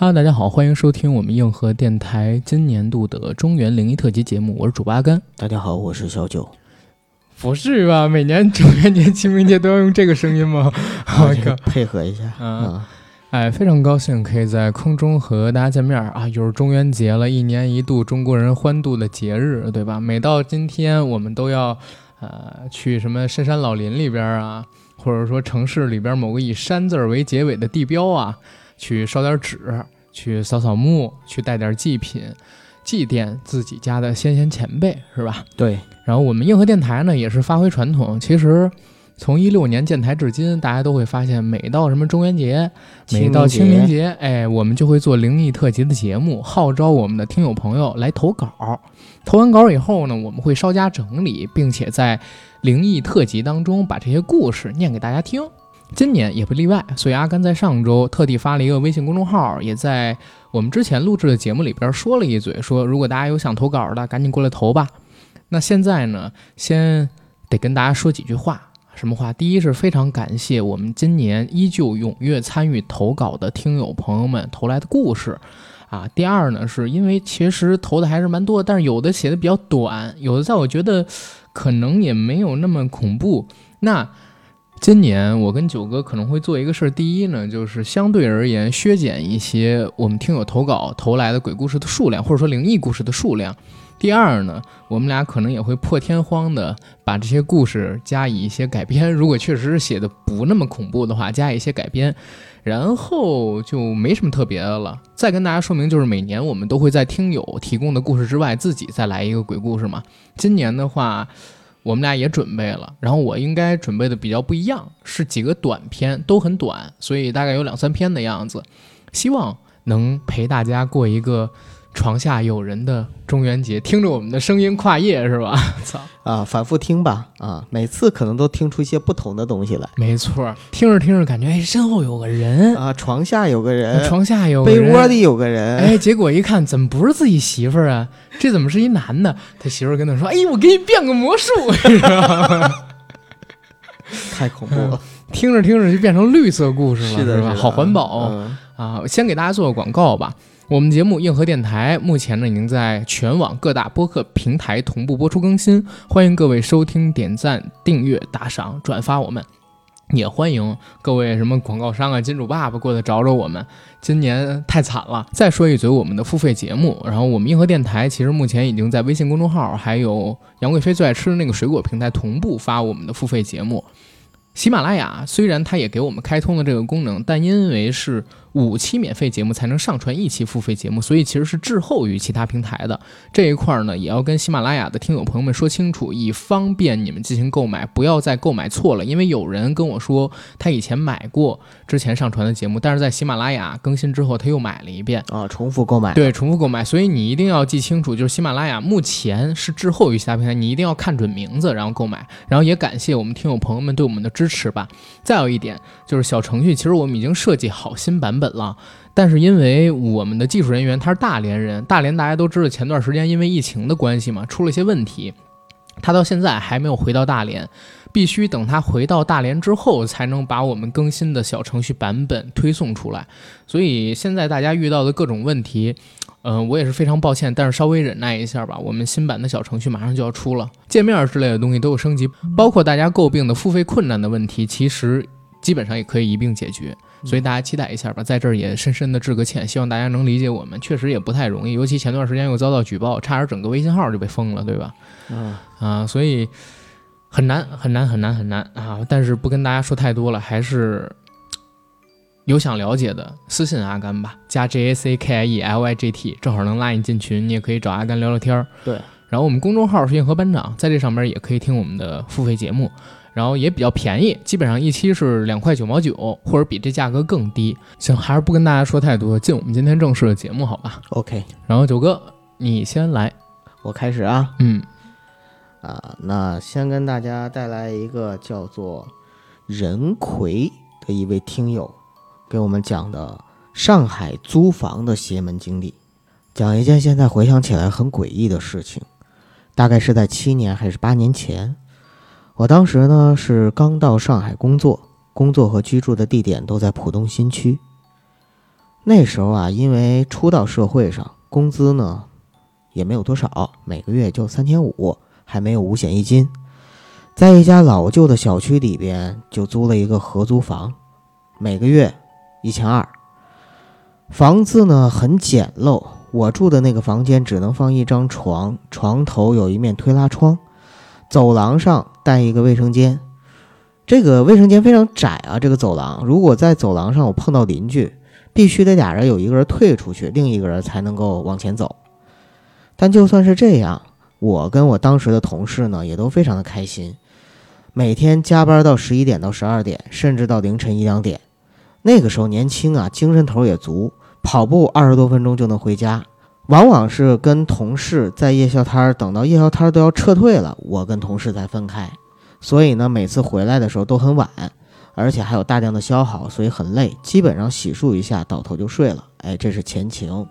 Hello，大家好，欢迎收听我们硬核电台今年度的中原灵异特辑节目，我是主播阿甘。大家好，我是小九。不至于吧？每年中元节、清明节都要用这个声音吗？我靠，配合一下啊！哎，非常高兴可以在空中和大家见面啊！又是中元节了，一年一度中国人欢度的节日，对吧？每到今天，我们都要呃去什么深山老林里边啊，或者说城市里边某个以山字为结尾的地标啊，去烧点纸，去扫扫墓，去带点祭品。祭奠自己家的先贤前辈是吧？对。然后我们硬核电台呢，也是发挥传统。其实从一六年建台至今，大家都会发现，每到什么中元节，每到清明节，哎，我们就会做灵异特辑的节目，号召我们的听友朋友来投稿。投完稿以后呢，我们会稍加整理，并且在灵异特辑当中把这些故事念给大家听。今年也不例外，所以阿甘在上周特地发了一个微信公众号，也在我们之前录制的节目里边说了一嘴，说如果大家有想投稿的，赶紧过来投吧。那现在呢，先得跟大家说几句话，什么话？第一是非常感谢我们今年依旧踊跃参与投稿的听友朋友们投来的故事啊。第二呢，是因为其实投的还是蛮多，但是有的写的比较短，有的在我觉得可能也没有那么恐怖。那今年我跟九哥可能会做一个事儿，第一呢，就是相对而言削减一些我们听友投稿投来的鬼故事的数量，或者说灵异故事的数量。第二呢，我们俩可能也会破天荒的把这些故事加以一些改编。如果确实是写的不那么恐怖的话，加一些改编，然后就没什么特别的了。再跟大家说明，就是每年我们都会在听友提供的故事之外，自己再来一个鬼故事嘛。今年的话。我们俩也准备了，然后我应该准备的比较不一样，是几个短片，都很短，所以大概有两三篇的样子，希望能陪大家过一个。床下有人的中元节，听着我们的声音跨夜是吧？操啊，反复听吧啊，每次可能都听出一些不同的东西来。没错，听着听着感觉哎，身后有个人啊，床下有个人，床下有被窝里有个人。哎，结果一看，怎么不是自己媳妇儿啊？这怎么是一男的？他媳妇儿跟他说：“哎，我给你变个魔术。” 太恐怖了，听着听着就变成绿色故事了，是吧？好环保啊！先给大家做个广告吧。我们节目硬核电台目前呢已经在全网各大播客平台同步播出更新，欢迎各位收听、点赞、订阅、打赏、转发我们，也欢迎各位什么广告商啊、金主爸爸过来找找我们。今年太惨了，再说一嘴我们的付费节目，然后我们硬核电台其实目前已经在微信公众号还有杨贵妃最爱吃的那个水果平台同步发我们的付费节目。喜马拉雅虽然它也给我们开通了这个功能，但因为是。五期免费节目才能上传一期付费节目，所以其实是滞后于其他平台的这一块呢，也要跟喜马拉雅的听友朋友们说清楚，以方便你们进行购买，不要再购买错了。因为有人跟我说他以前买过之前上传的节目，但是在喜马拉雅更新之后他又买了一遍啊，重复购买。对，重复购买。所以你一定要记清楚，就是喜马拉雅目前是滞后于其他平台，你一定要看准名字然后购买。然后也感谢我们听友朋友们对我们的支持吧。再有一点就是小程序，其实我们已经设计好新版本。了，但是因为我们的技术人员他是大连人，大连大家都知道，前段时间因为疫情的关系嘛，出了些问题，他到现在还没有回到大连，必须等他回到大连之后，才能把我们更新的小程序版本推送出来。所以现在大家遇到的各种问题，嗯，我也是非常抱歉，但是稍微忍耐一下吧。我们新版的小程序马上就要出了，界面之类的东西都有升级，包括大家诟病的付费困难的问题，其实基本上也可以一并解决。所以大家期待一下吧，在这儿也深深的致个歉，希望大家能理解我们，确实也不太容易，尤其前段时间又遭到举报，差点整个微信号就被封了，对吧？嗯啊，所以很难很难很难很难啊！但是不跟大家说太多了，还是有想了解的私信阿甘吧，加 J A C K I E L Y G T，正好能拉你进群，你也可以找阿甘聊聊天儿。对，然后我们公众号是硬核班长，在这上面也可以听我们的付费节目。然后也比较便宜，基本上一期是两块九毛九，或者比这价格更低。行，还是不跟大家说太多，进我们今天正式的节目，好吧？OK。然后九哥，你先来，我开始啊。嗯，啊，那先跟大家带来一个叫做任奎的一位听友给我们讲的上海租房的邪门经历，讲一件现在回想起来很诡异的事情，大概是在七年还是八年前。我当时呢是刚到上海工作，工作和居住的地点都在浦东新区。那时候啊，因为初到社会上，工资呢也没有多少，每个月就三千五，还没有五险一金。在一家老旧的小区里边，就租了一个合租房，每个月一千二。房子呢很简陋，我住的那个房间只能放一张床，床头有一面推拉窗，走廊上带一个卫生间。这个卫生间非常窄啊，这个走廊，如果在走廊上我碰到邻居。必须得俩人有一个人退出去，另一个人才能够往前走。但就算是这样，我跟我当时的同事呢，也都非常的开心，每天加班到十一点到十二点，甚至到凌晨一两点。那个时候年轻啊，精神头也足，跑步二十多分钟就能回家。往往是跟同事在夜宵摊儿等到夜宵摊儿都要撤退了，我跟同事才分开。所以呢，每次回来的时候都很晚。而且还有大量的消耗，所以很累，基本上洗漱一下，倒头就睡了。哎，这是前情。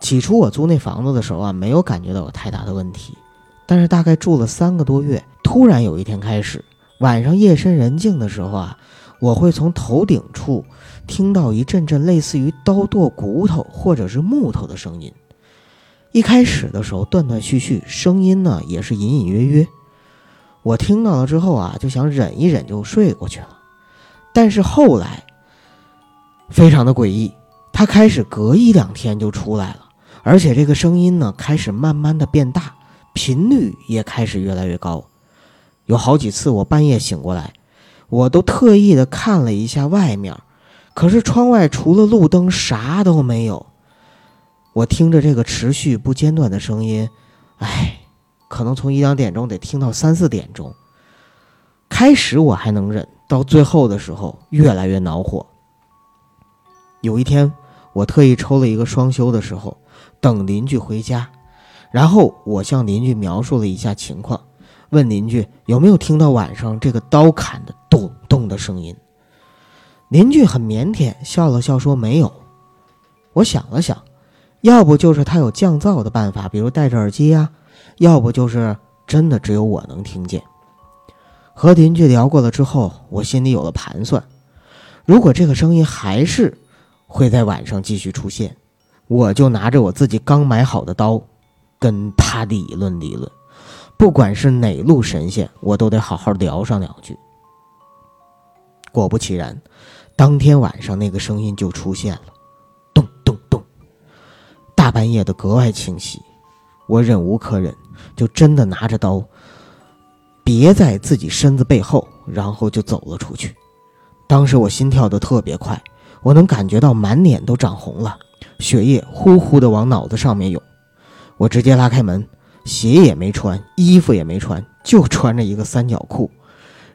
起初我租那房子的时候啊，没有感觉到有太大的问题，但是大概住了三个多月，突然有一天开始，晚上夜深人静的时候啊，我会从头顶处听到一阵阵类似于刀剁骨头或者是木头的声音。一开始的时候断断续续，声音呢也是隐隐约约。我听到了之后啊，就想忍一忍就睡过去了。但是后来，非常的诡异，它开始隔一两天就出来了，而且这个声音呢开始慢慢的变大，频率也开始越来越高。有好几次我半夜醒过来，我都特意的看了一下外面，可是窗外除了路灯啥都没有。我听着这个持续不间断的声音，唉。可能从一两点钟得听到三四点钟。开始我还能忍，到最后的时候越来越恼火。有一天，我特意抽了一个双休的时候，等邻居回家，然后我向邻居描述了一下情况，问邻居有没有听到晚上这个刀砍的咚咚的声音。邻居很腼腆，笑了笑说没有。我想了想，要不就是他有降噪的办法，比如戴着耳机呀。要不就是真的只有我能听见。和邻居聊过了之后，我心里有了盘算：如果这个声音还是会在晚上继续出现，我就拿着我自己刚买好的刀，跟他理论理论。不管是哪路神仙，我都得好好聊上两句。果不其然，当天晚上那个声音就出现了，咚咚咚，大半夜的格外清晰。我忍无可忍。就真的拿着刀，别在自己身子背后，然后就走了出去。当时我心跳的特别快，我能感觉到满脸都长红了，血液呼呼的往脑子上面涌。我直接拉开门，鞋也没穿，衣服也没穿，就穿着一个三角裤，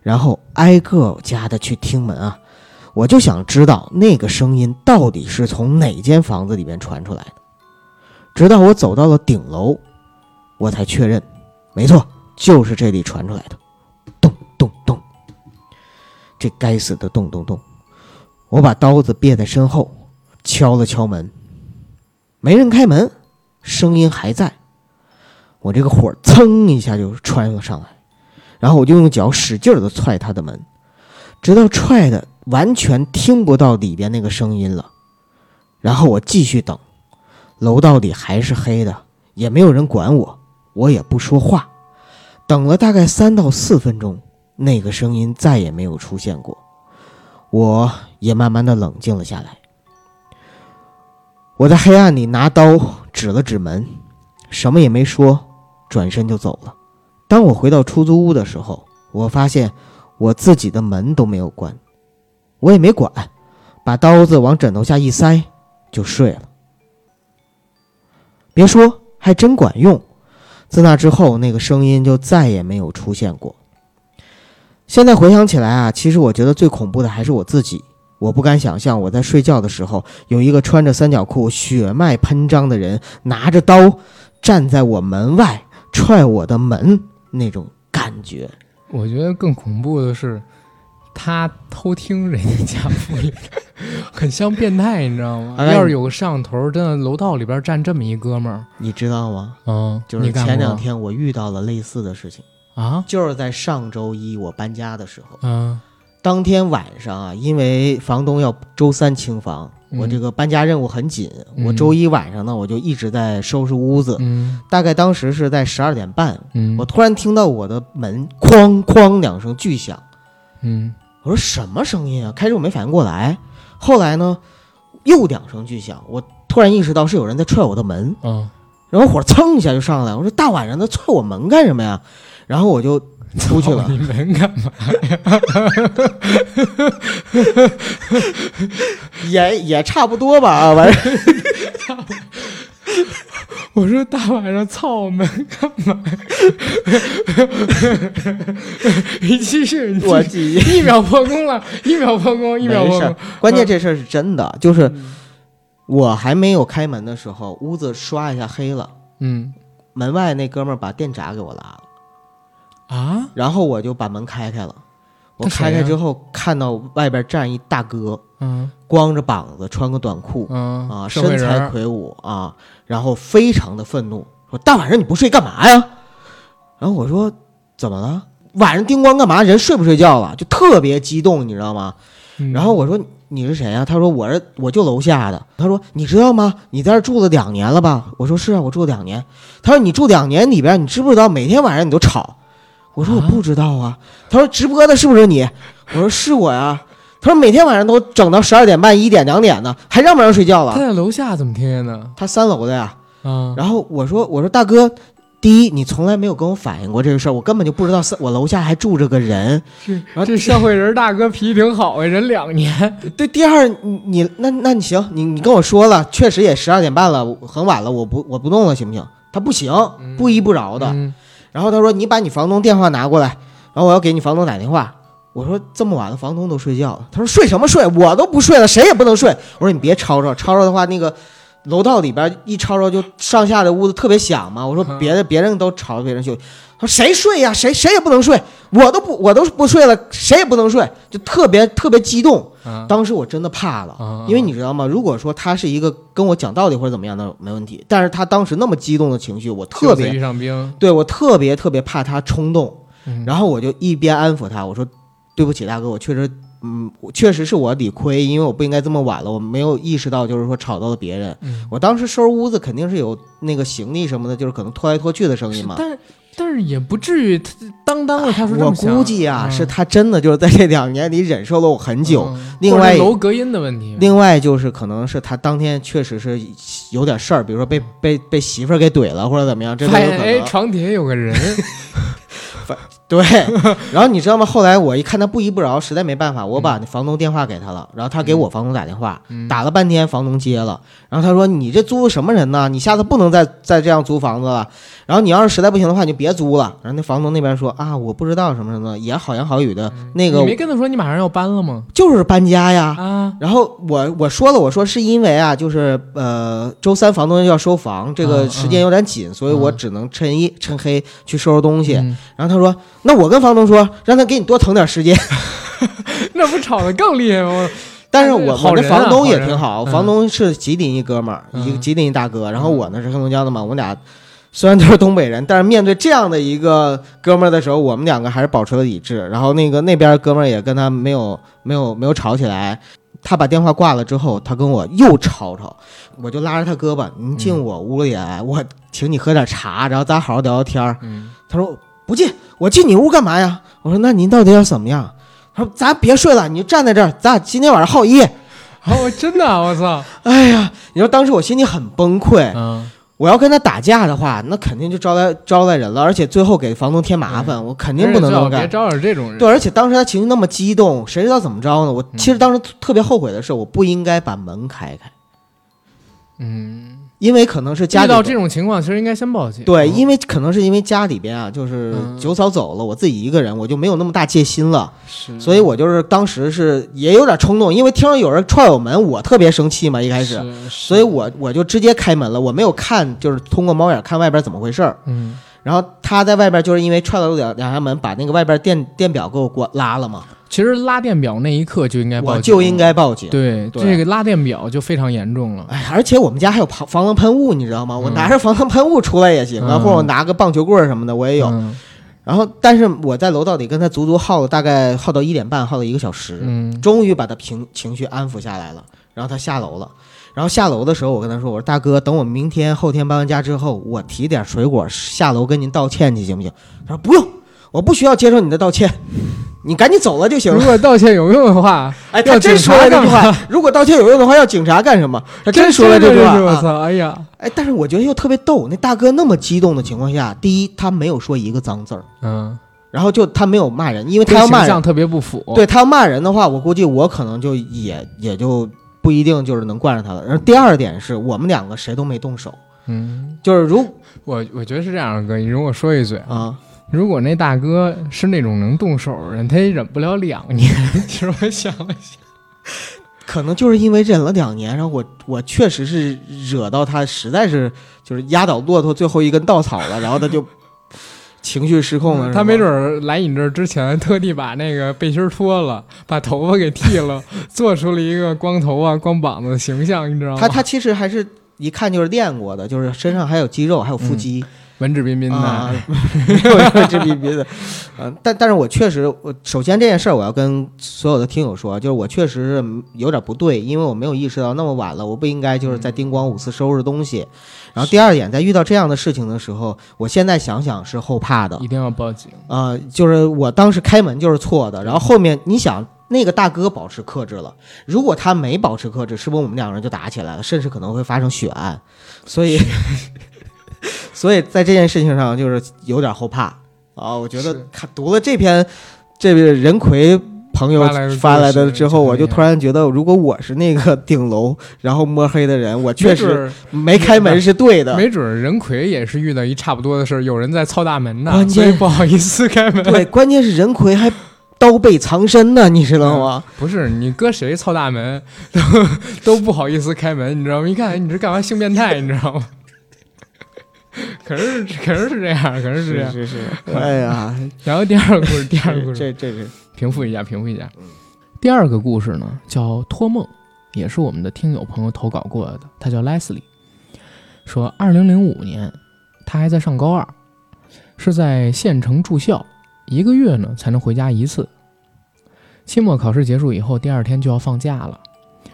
然后挨个家的去听门啊。我就想知道那个声音到底是从哪间房子里面传出来的。直到我走到了顶楼。我才确认，没错，就是这里传出来的，咚咚咚，这该死的咚咚咚！我把刀子别在身后，敲了敲门，没人开门，声音还在，我这个火噌一下就窜了上来，然后我就用脚使劲的踹他的门，直到踹的完全听不到里边那个声音了，然后我继续等，楼道里还是黑的，也没有人管我。我也不说话，等了大概三到四分钟，那个声音再也没有出现过，我也慢慢的冷静了下来。我在黑暗里拿刀指了指门，什么也没说，转身就走了。当我回到出租屋的时候，我发现我自己的门都没有关，我也没管，把刀子往枕头下一塞就睡了。别说，还真管用。自那之后，那个声音就再也没有出现过。现在回想起来啊，其实我觉得最恐怖的还是我自己。我不敢想象我在睡觉的时候，有一个穿着三角裤、血脉喷张的人拿着刀站在我门外踹我的门那种感觉。我觉得更恐怖的是。他偷听人家家屋里，很像变态，你知道吗？要是有个摄像头，真的楼道里边站这么一哥们儿，你知道吗？嗯，就是前两天我遇到了类似的事情。啊，就是在上周一我搬家的时候，嗯，当天晚上啊，因为房东要周三清房，我嗯这个搬家任务很紧，我嗯周一晚上呢，我就一直在收拾屋子。嗯。大概当时是在十二点半，嗯，我突然听到我的门哐哐两声巨响，嗯我说什么声音啊？开始我没反应过来，后来呢，又两声巨响，我突然意识到是有人在踹我的门，嗯，然后火蹭一下就上来，我说大晚上的踹我门干什么呀？然后我就出去了操。你们干嘛呀？也也差不多吧，啊，完事儿 我说大晚上操我们干嘛？你继续，我记忆一秒破功了，一秒破功，一秒破功。，关键这事儿是真的，就是我还没有开门的时候，屋子刷一下黑了，嗯。门外那哥们儿把电闸给我拉了，啊，然后我就把门开开了。我开开之后，看到外边站一大哥，嗯光着膀子，穿个短裤嗯啊，身材魁梧啊，然后非常的愤怒，说大晚上你不睡干嘛呀？然后我说怎么了？晚上叮咣干嘛？人睡不睡觉了？就特别激动，你知道吗？嗯然后我说你是谁呀、他说我是我就楼下的。他说你知道吗？你在这住了两年了吧？我说是啊，我住了两年。他说你住两年里边，你知不知道每天晚上你都吵？我说我啊不知道啊。他说直播的是不是你？我说是我呀。他说每天晚上都整到十二点半、一点、两点的，还让不让睡觉了？他在楼下怎么听见的？他三楼的呀。啊，然后我说我说大哥。第一，你从来没有跟我反映过这个事儿，我根本就不知道三我楼下还住着个人。然后这社会人大哥脾气挺好啊，忍两年。对，第二，你你那那你行，你你跟我说了，确实也十二点半了，很晚了，我不我不弄了，行不行？他不行，不依不饶的。嗯然后他说你把你房东电话拿过来，然后我要给你房东打电话。我说这么晚了，房东都睡觉了。他说睡什么睡？我都不睡了，谁也不能睡。我说你别吵吵，吵吵的话那个。楼道里边一吵吵就上下的屋子特别响嘛，我说别的别人都吵着别人休息，他说谁睡呀？谁谁也不能睡，我都不我都不睡了，谁也不能睡，就特别特别激动。啊当时我真的怕了，啊因为你知道吗？如果说他是一个跟我讲道理或者怎么样的没问题，但是他当时那么激动的情绪，我特别遇上兵，对我特别特别怕他冲动，嗯然后我就一边安抚他，我说对不起大哥，我确实。嗯，确实是我理亏，因为我不应该这么晚了，我没有意识到，就是说吵到了别人。嗯我当时收拾屋子肯定是有那个行李什么的，就是可能拖来拖去的声音嘛。但是但是也不至于他当当的他说这我么响估计啊，嗯是他真的就是在这两年里忍受了我很久。嗯另外楼隔音的问题，另外就是可能是他当天确实是有点事儿，比如说被被被媳妇儿给怼了或者怎么样，这都有可能。床底下有个人，对，然后你知道吗？后来我一看他不依不饶，实在没办法，我把那房东电话给他了，然后他给我房东打电话，嗯打了半天，房东接了，然后他说：“你这租的什么人呢？你下次不能再再这样租房子了。然后你要是实在不行的话，你就别租了。”然后那房东那边说：“啊，我不知道什么什么的，也好言好语的，那个嗯你没跟他说你马上要搬了吗？就是搬家呀。”啊，然后我我说了，我说是因为啊，就是呃，周三房东要收房，这个嗯时间有点紧，所以我只能趁夜趁黑去收拾东西。嗯然后他说：“那我跟房东说，让他给你多腾点时间。那不吵得更厉害吗？”但是我我那房东也挺好，嗯房东是吉林一哥们儿，一个嗯吉林一大哥，然后我呢是黑龙江的嘛，我们俩虽然都是东北人，但是面对这样的一个哥们儿的时候，我们两个还是保持了理智。然后那个那边哥们儿也跟他没有没有没有吵起来。他把电话挂了之后，他跟我又吵吵，我就拉着他胳膊，您进我屋里来，我请你喝点茶，然后咱好好聊聊天儿。嗯，他说不进，我进你屋干嘛呀？我说那您到底要怎么样？他说咱别睡了，你就站在这儿，咱俩今天晚上耗一夜。哦，真的啊，我操，哎呀，你说当时我心里很崩溃，嗯，我要跟他打架的话，那肯定就招来招来人了，而且最后给房东添麻烦，我肯定不能这么干。别招惹这种人。对，而且当时他情绪那么激动，谁知道怎么着呢？我其实当时特别后悔的是，我不应该把门开开，嗯，因为可能是家里遇到这种情况，其实应该先报警。对，嗯因为可能是因为家里边啊，就是嗯九嫂走了，我自己一个人，我就没有那么大戒心了。是所以我就是当时是也有点冲动，因为听到有人踹我门，我特别生气嘛，一开始，所以我我就直接开门了，我没有看，就是通过猫眼看外边怎么回事儿。嗯，然后他在外边就是因为踹了我两两下门，把那个外边电电表给我关拉了嘛，其实拉电表那一刻就应该报警，我就应该报警。对对这个拉电表就非常严重了。哎，而且我们家还有防防狼喷雾，你知道吗？我嗯拿着防狼喷雾出来也行啊，嗯或者我拿个棒球棍什么的，我也有。嗯然后，但是我在楼道里跟他足足耗了大概耗到一点半，耗了一个小时。嗯，终于把他平情绪安抚下来了。然后他下楼了。然后下楼的时候，我跟他说：“我说大哥，等我明天后天搬完家之后，我提点水果下楼跟您道歉去，行不行？”他说：“不用，我不需要接受你的道歉，你赶紧走了就行了。”如果道歉有用的话，哎，他真说了这句话。如果道歉有用的话，要警察干什么？他真说了这句话。我操！哎呀，哎，但是我觉得又特别逗。那大哥那么激动的情况下，第一，他没有说一个脏字儿，嗯，然后就他没有骂人，因为他要骂人特别不符。对他要骂人的话，我估计我可能就也也就。不一定就是能惯着他的。然后第二点是我们两个谁都没动手，嗯，就是如我我觉得是这样，哥，你容我说一嘴啊，如果那大哥是那种能动手的人，他也忍不了两年。其实我想了想，可能就是因为忍了两年，然后我我确实是惹到他，实在是就是压倒骆驼最后一根稻草了，然后他就。情绪失控了，他没准来你这儿之前，特地把那个背心脱了，把头发给剃了，做出了一个光头啊、光膀子的形象，你知道吗？他他其实还是一看就是练过的，就是身上还有肌肉，还有腹肌。文质彬彬的，文质彬彬的，嗯，但但是我确实，我首先这件事儿我要跟所有的听友说，就是我确实是有点不对，因为我没有意识到那么晚了，我不应该就是在叮咣五次收拾东西。然后第二点，在遇到这样的事情的时候，我现在想想是后怕的，一定要报警啊！就是我当时开门就是错的，然后后面你想那个大哥保持克制了，如果他没保持克制，是不是我们两个人就打起来了，甚至可能会发生血案？所以。所以在这件事情上就是有点后怕啊！我觉得看读了这篇这位任奎朋友发来的之后，我就突然觉得，如果我是那个 顶楼然后摸黑的人，我确实没开门是对的。没准任奎也是遇到一差不多的事儿，有人在操大门呢，关键不好意思开门。对，关键是任奎还刀背藏身呢，你知道吗？不是你搁谁操大门都都不好意思开门，你知道吗？一看你这干嘛性变态，你知道吗？可是，可能是这样，可能是这样。是是。哎呀，然后第二个故事，第二个故事，这这是平复一下，平复一下。第二个故事呢，叫托梦，也是我们的听友朋友投稿过来的。他叫 Leslie，说二零零五年，他还在上高二，是在县城住校，一个月呢才能回家一次。期末考试结束以后，第二天就要放假了，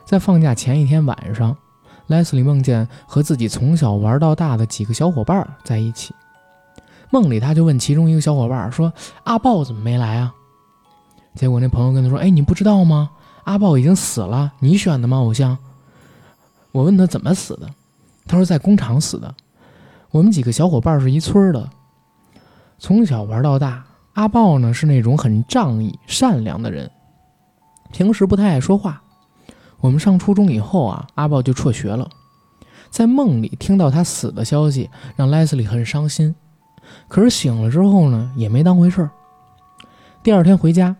在放假前一天晚上。莱斯利梦见和自己从小玩到大的几个小伙伴在一起，梦里他就问其中一个小伙伴说：“阿豹怎么没来啊？”结果那朋友跟他说：“哎，你不知道吗？阿豹已经死了，你选的吗？偶像？”我问他怎么死的，他说在工厂死的。我们几个小伙伴是一村的，从小玩到大。阿豹呢是那种很仗义、善良的人，平时不太爱说话。我们上初中以后啊，阿豹就辍学了。在梦里听到他死的消息，让莱斯利很伤心。可是醒了之后呢，也没当回事儿。第二天回家，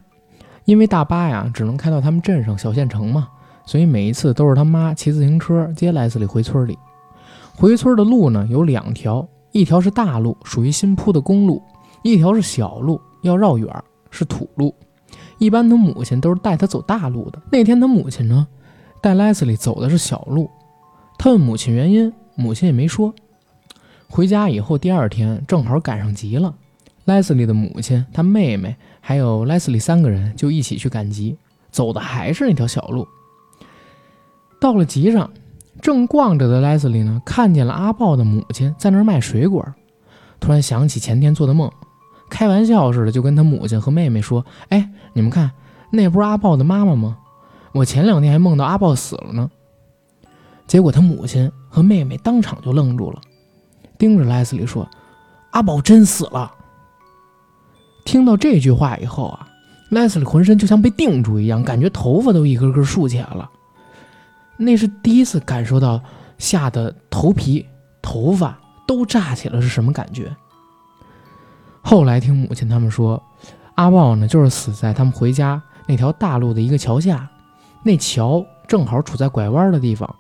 因为大巴呀只能开到他们镇上小县城嘛，所以每一次都是他妈骑自行车接莱斯利回村里。回村的路呢有两条，一条是大路，属于新铺的公路；一条是小路，要绕远，是土路。一般他母亲都是带他走大路的。那天他母亲呢？带莱斯利走的是小路，他问母亲原因，母亲也没说。回家以后，第二天正好赶上集了，莱斯利的母亲、他妹妹还有莱斯利三个人就一起去赶集，走的还是那条小路。到了集上，正逛着的莱斯利呢，看见了阿豹的母亲在那儿卖水果，突然想起前天做的梦，开玩笑似的就跟他母亲和妹妹说：“哎，你们看，那不是阿豹的妈妈吗？”我前两天还梦到阿豹死了呢，结果他母亲和妹妹当场就愣住了，盯着莱斯利说：“阿宝真死了。”听到这句话以后啊，莱斯利浑身就像被定住一样，感觉头发都一根根竖起来了。那是第一次感受到吓得头皮、头发都炸起了是什么感觉。后来听母亲他们说，阿豹呢就是死在他们回家那条大路的一个桥下。那桥正好处在拐弯的地方，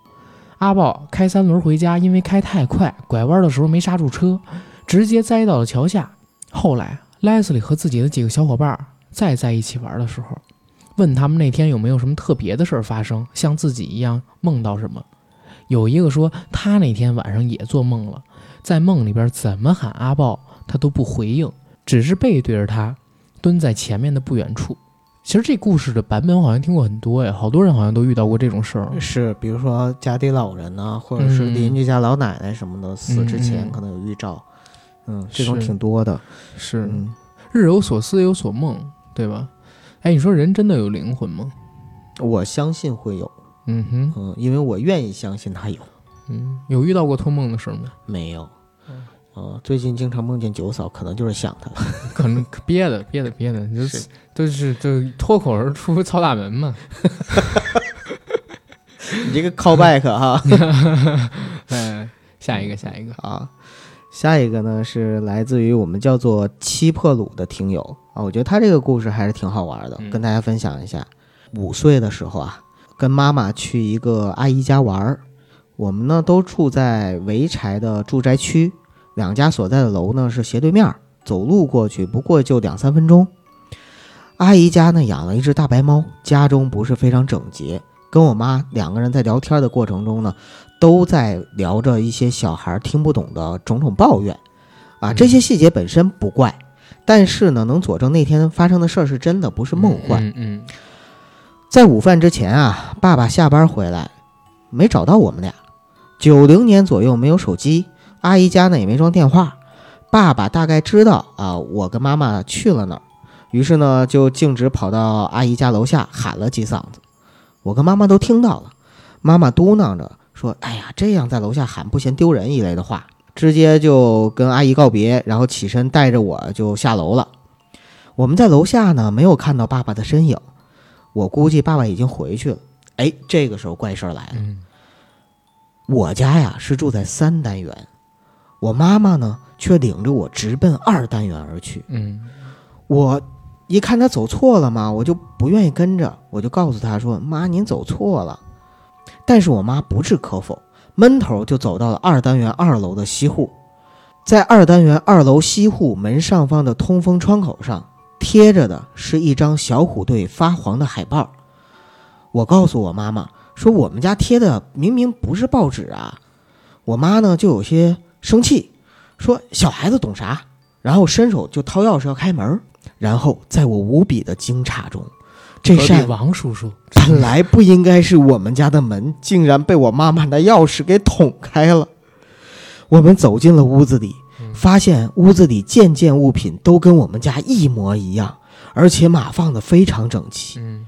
阿豹开三轮回家，因为开太快，拐弯的时候没刹住车，直接栽到了桥下。后来，莱斯利和自己的几个小伙伴再在一起玩的时候，问他们那天有没有什么特别的事儿发生，像自己一样梦到什么。有一个说他那天晚上也做梦了，在梦里边怎么喊阿豹，他都不回应，只是背对着他，蹲在前面的不远处。其实这故事的版本我好像听过很多哎，好多人好像都遇到过这种事儿。是，比如说家里老人呢，或者是嗯邻居家老奶奶什么的，死之前可能有预兆。嗯，这种挺多的。是，嗯，日有所思，夜有所梦，对吧？哎，你说人真的有灵魂吗？我相信会有。嗯哼，嗯，因为我愿意相信他有。嗯，有遇到过托梦的事儿吗？没有。呃，最近经常梦见九嫂，可能就是想他。可能憋的，憋的，憋的，就是都是就脱口而出操大门嘛。你这个 callback 哈。哎，下一个，下一个，啊，下一个呢是来自于我们叫做七破鲁的听友啊，我觉得他这个故事还是挺好玩的，嗯跟大家分享一下。五岁的时候啊，跟妈妈去一个阿姨家玩儿，我们呢都住在潍柴的住宅区，两家所在的楼呢是斜对面儿，走路过去不过就两三分钟。阿姨家呢养了一只大白猫，家中不是非常整洁。跟我妈两个人在聊天的过程中呢，都在聊着一些小孩听不懂的种种抱怨，啊，嗯这些细节本身不怪，但是呢，能佐证那天发生的事儿是真的，不是梦幻。嗯嗯在午饭之前啊，爸爸下班回来，没找到我们俩。九零年左右没有手机，阿姨家呢也没装电话。爸爸大概知道啊，我跟妈妈去了那儿，于是呢就径直跑到阿姨家楼下喊了几嗓子。我跟妈妈都听到了，妈妈嘟囔着说：“哎呀，这样在楼下喊不嫌丢人一类的话。”直接就跟阿姨告别，然后起身带着我就下楼了。我们在楼下呢没有看到爸爸的身影。我估计爸爸已经回去了。哎，这个时候怪事儿来了。嗯我家呀是住在三单元，我妈妈呢却领着我直奔二单元而去。嗯我一看她走错了嘛，我就不愿意跟着，我就告诉她说：“妈，您走错了。”但是我妈不置可否，闷头就走到了二单元二楼的西户。在二单元二楼西户门上方的通风窗口上贴着的是一张小虎队发黄的海报。我告诉我妈妈说：“我们家贴的明明不是报纸啊！”我妈呢就有些生气，说：“小孩子懂啥？”然后伸手就掏钥匙要开门，然后在我无比的惊诧中，这隔壁扇王叔叔，本来不应该是我们家的门，竟然被我妈妈的钥匙给捅开了。我们走进了屋子里，嗯发现屋子里件件物品都跟我们家一模一样，而且码放的非常整齐。嗯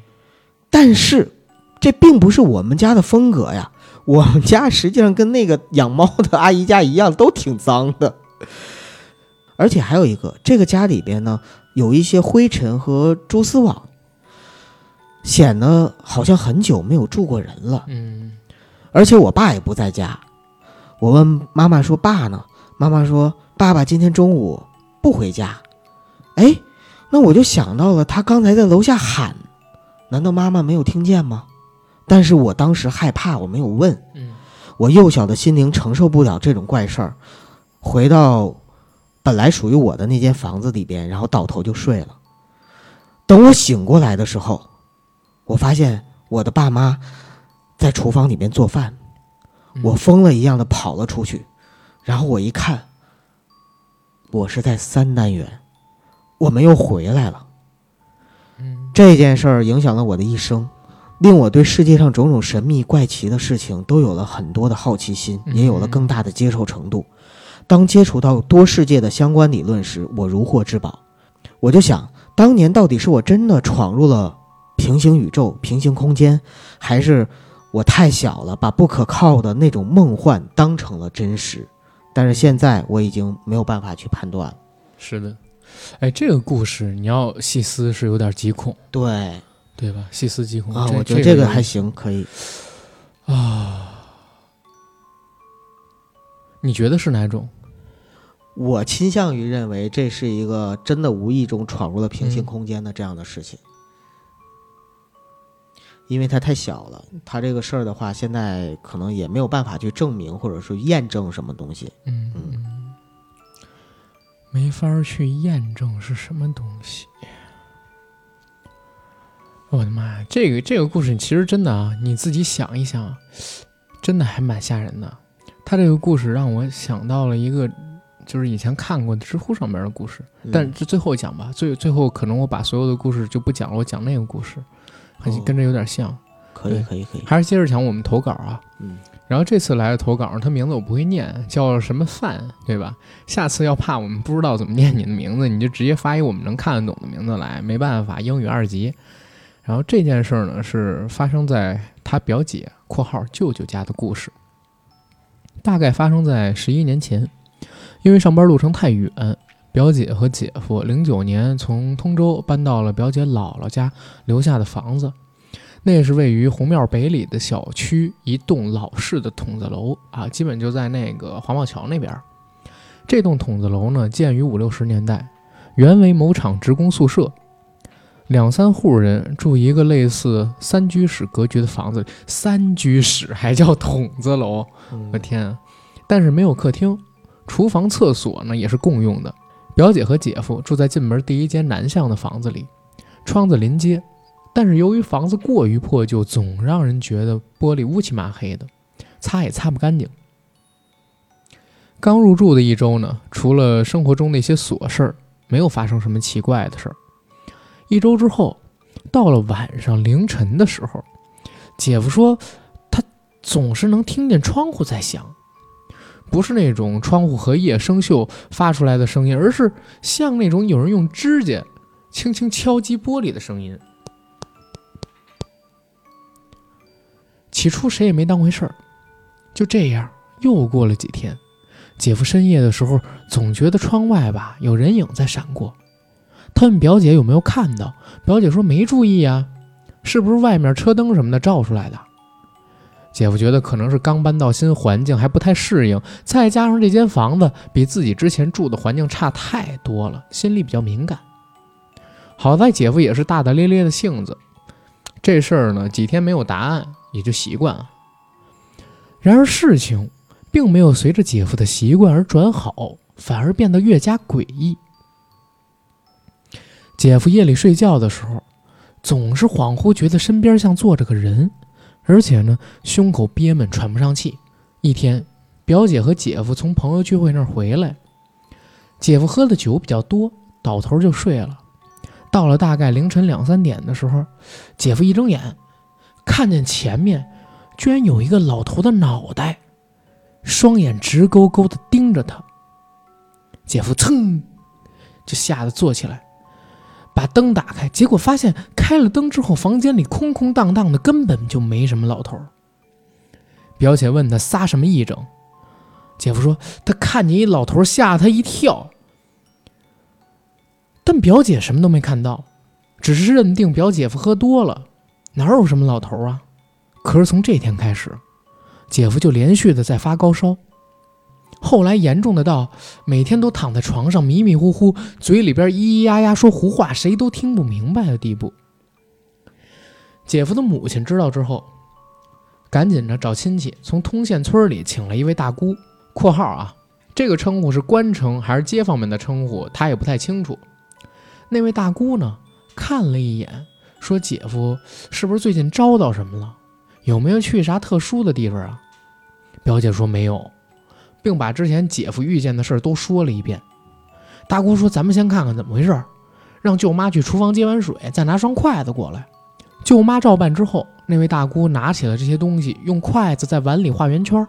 但是，这并不是我们家的风格呀。我们家实际上跟那个养猫的阿姨家一样，都挺脏的。而且还有一个，这个家里边呢有一些灰尘和蛛丝网，显得好像很久没有住过人了。嗯而且我爸也不在家。我问妈妈说：“爸呢？”妈妈说：“爸爸今天中午不回家。”哎，那我就想到了，他刚才在楼下喊，难道妈妈没有听见吗？但是我当时害怕，我没有问。嗯我幼小的心灵承受不了这种怪事儿，回到本来属于我的那间房子里边，然后倒头就睡了。等我醒过来的时候，我发现我的爸妈在厨房里面做饭，嗯我疯了一样的跑了出去，然后我一看，我是在三单元，我们又回来了。嗯这件事儿影响了我的一生，令我对世界上种种神秘怪奇的事情都有了很多的好奇心，嗯也有了更大的接受程度。当接触到多世界的相关理论时，我如获至宝。我就想，当年到底是我真的闯入了平行宇宙、平行空间，还是我太小了，把不可靠的那种梦幻当成了真实？但是现在我已经没有办法去判断了。是的，哎，这个故事你要细思是有点极恐，对对吧？细思极恐啊，我觉得这个还行，可以。啊。你觉得是哪种？我倾向于认为这是一个真的无意中闯入了平行嗯空间的这样的事情，因为它太小了，它这个事儿的话，现在可能也没有办法去证明或者说验证什么东西。嗯嗯嗯，没法儿去验证是什么东西。我的妈呀，这个这个故事其实真的啊，你自己想一想，真的还蛮吓人的。他这个故事让我想到了一个就是以前看过的知乎上面的故事，嗯但这最后讲吧，最最后可能我把所有的故事就不讲了，我讲那个故事，很哦跟这有点像。可以可以可以，还是接着讲我们投稿啊。嗯，然后这次来的投稿，他名字我不会念，叫什么范，对吧？下次要怕我们不知道怎么念你的名字，你就直接发一我们能看得懂的名字来。没办法，英语二级。然后这件事儿呢，是发生在他表姐（括号舅舅）家的故事，大概发生在十一年前。因为上班路程太远，表姐和姐夫零九年从通州搬到了表姐姥姥家留下的房子。那是位于红庙北里的小区一栋老式的筒子楼啊，基本就在那个黄茂桥那边。这栋筒子楼呢，建于五六十年代，原为某厂职工宿舍，两三户人住一个类似三居室格局的房子。三居室还叫筒子楼，嗯我天啊！但是没有客厅，厨房、厕所呢也是共用的。表姐和姐夫住在进门第一间南向的房子里，窗子临街。但是由于房子过于破旧，总让人觉得玻璃乌漆麻黑的，擦也擦不干净。刚入住的一周呢，除了生活中那些琐事儿，没有发生什么奇怪的事儿。一周之后，到了晚上凌晨的时候，姐夫说他总是能听见窗户在响，不是那种窗户荷叶生锈发出来的声音，而是像那种有人用指甲轻轻敲击玻璃的声音。起初谁也没当回事儿，就这样又过了几天。姐夫深夜的时候总觉得窗外吧有人影在闪过，他问表姐有没有看到，表姐说没注意啊，是不是外面车灯什么的照出来的？姐夫觉得可能是刚搬到新环境还不太适应，再加上这间房子比自己之前住的环境差太多了，心里比较敏感。好在姐夫也是大大咧咧的性子，这事儿呢几天没有答案也就习惯了。然而事情并没有随着姐夫的习惯而转好，反而变得越加诡异。姐夫夜里睡觉的时候，总是恍惚觉得身边像坐着个人，而且呢胸口憋闷，喘不上气。一天，表姐和姐夫从朋友聚会那儿回来，姐夫喝的酒比较多，倒头就睡了。到了大概凌晨两三点的时候，姐夫一睁眼，看见前面居然有一个老头的脑袋，双眼直勾勾的盯着他。姐夫噌就吓得坐起来，把灯打开，结果发现开了灯之后，房间里空空荡荡的，根本就没什么老头。表姐问他撒什么癔症，姐夫说他看见一老头，吓他一跳。但表姐什么都没看到，只是认定表姐夫喝多了，哪有什么老头啊？可是从这天开始，姐夫就连续的在发高烧，后来严重的到每天都躺在床上迷迷糊糊，嘴里边咿咿呀呀说胡话，谁都听不明白的地步。姐夫的母亲知道之后，赶紧着找亲戚从通县村里请了一位大姑（括号啊，这个称呼是官称还是街坊们的称呼，他也不太清楚）。那位大姑呢，看了一眼，说：“姐夫是不是最近招到什么了？有没有去啥特殊的地方啊？”表姐说没有，并把之前姐夫遇见的事儿都说了一遍。大姑说：“咱们先看看怎么回事，让舅妈去厨房接碗水，再拿双筷子过来。”舅妈照办之后，那位大姑拿起了这些东西，用筷子在碗里画圆圈，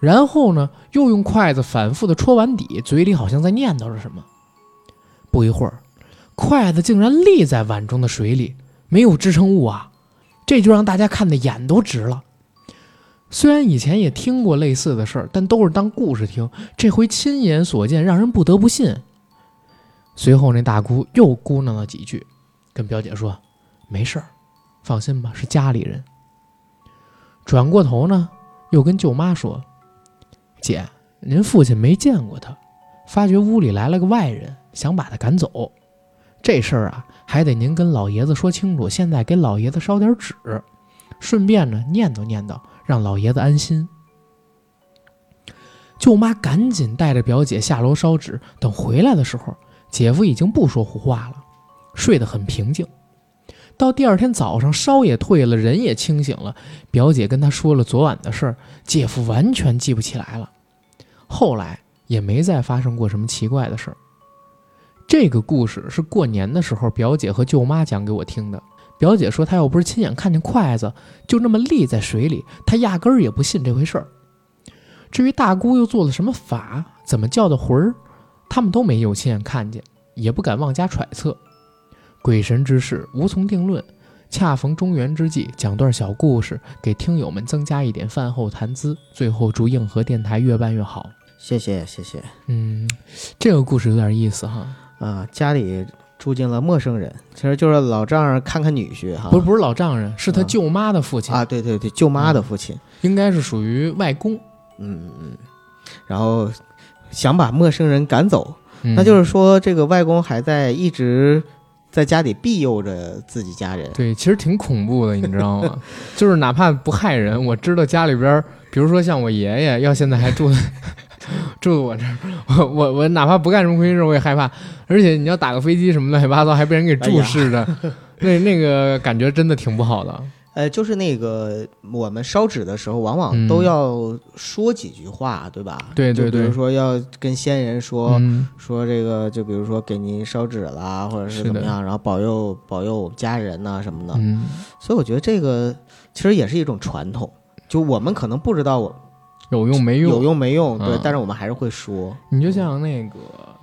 然后呢，又用筷子反复的戳碗底，嘴里好像在念叨着什么。不一会儿。筷子竟然立在碗中的水里，没有支撑物啊！这就让大家看的眼都直了。虽然以前也听过类似的事儿，但都是当故事听，这回亲眼所见，让人不得不信。随后那大姑又咕囔了几句，跟表姐说：“没事儿，放心吧，是家里人。”转过头呢，又跟舅妈说：“姐，您父亲没见过他，发觉屋里来了个外人，想把他赶走。”这事儿啊，还得您跟老爷子说清楚。现在给老爷子烧点纸，顺便呢念叨念叨，让老爷子安心。舅妈赶紧带着表姐下楼烧纸。等回来的时候，姐夫已经不说胡话了，睡得很平静。到第二天早上，烧也退了，人也清醒了。表姐跟他说了昨晚的事儿，姐夫完全记不起来了。后来也没再发生过什么奇怪的事儿。这个故事是过年的时候表姐和舅妈讲给我听的。表姐说，她要不是亲眼看见筷子就那么立在水里，她压根儿也不信这回事儿。至于大姑又做了什么法，怎么叫的魂儿，他们都没有亲眼看见，也不敢妄加揣测。鬼神之事无从定论。恰逢中元之际，讲段小故事，给听友们增加一点饭后谈资。最后祝硬核电台越办越好。谢谢谢谢。嗯，这个故事有点意思哈。啊，家里住进了陌生人，其实就是老丈人看看女婿哈。不是不是老丈人，是他嗯舅妈的父亲，啊，对对对，舅妈的父亲。应该是属于外公。嗯嗯嗯。然后想把陌生人赶走，嗯那就是说这个外公还在一直在家里庇佑着自己家人。对，其实挺恐怖的，你知道吗？就是哪怕不害人，我知道家里边儿，比如说像我爷爷，要现在还住在住在我这儿，我我我哪怕不干什么亏心事，我也害怕。而且你要打个飞机什么乱七八糟，还被人给注视着，那那个感觉真的挺不好的。呃，就是那个我们烧纸的时候，往往嗯都要说几句话，对吧？对对对比如说要跟先人说、嗯，说这个，就比如说给您烧纸啦，或者是怎么样，然后保佑保佑我们家人呐、什么的。嗯，所以我觉得这个其实也是一种传统，就我们可能不知道我有用没用？有用没用，对，嗯但是我们还是会说。你就像那个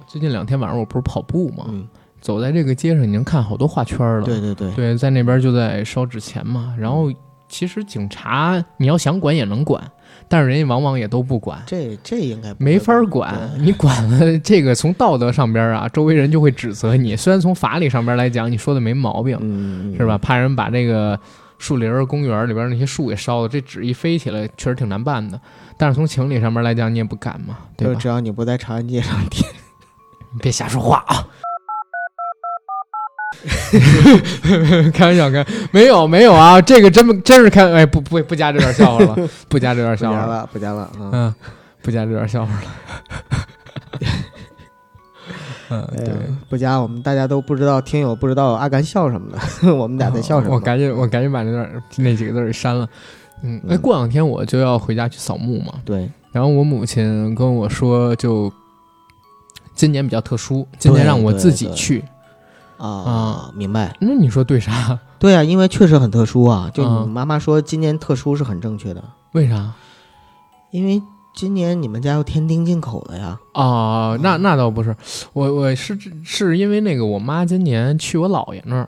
最近两天晚上我不是跑步吗？嗯，走在这个街上，已经看好多画圈儿了。对对对，对，在那边就在烧纸钱嘛。然后其实警察你要想管也能管，但是人家往往也都不管，这这应该没法吧管。你管了这个，从道德上边啊，周围人就会指责你。虽然从法理上边来讲，你说的没毛病，嗯，是吧？？怕人把这个树林儿、公园里边那些树给烧了，这纸一飞起来，确实挺难办的。但是从情理上面来讲，你也不敢嘛，对吧？就只要你不在长安街上贴，你 别瞎说话啊！开玩笑，开没有没有啊，这个真不真是开哎不不不加这段笑话了，不加这段笑话了，加了，不加了，嗯。嗯，不加这段笑话了。嗯，对，不加，我们大家都不知道，听友不知道阿甘笑什么的，我们俩在笑什么？我赶紧我赶紧把那段那几个字儿给删了。嗯，哎，嗯过两天我就要回家去扫墓嘛，对，然后我母亲跟我说，就今年比较特殊，今年让我自己去。啊啊，明白。那你说对啥？对啊，因为确实很特殊啊。就嗯你妈妈说今年特殊是很正确的，为啥？因为今年你们家又添丁进口的呀。哦，那那倒不是，我我是是因为那个我妈今年去我姥爷那儿，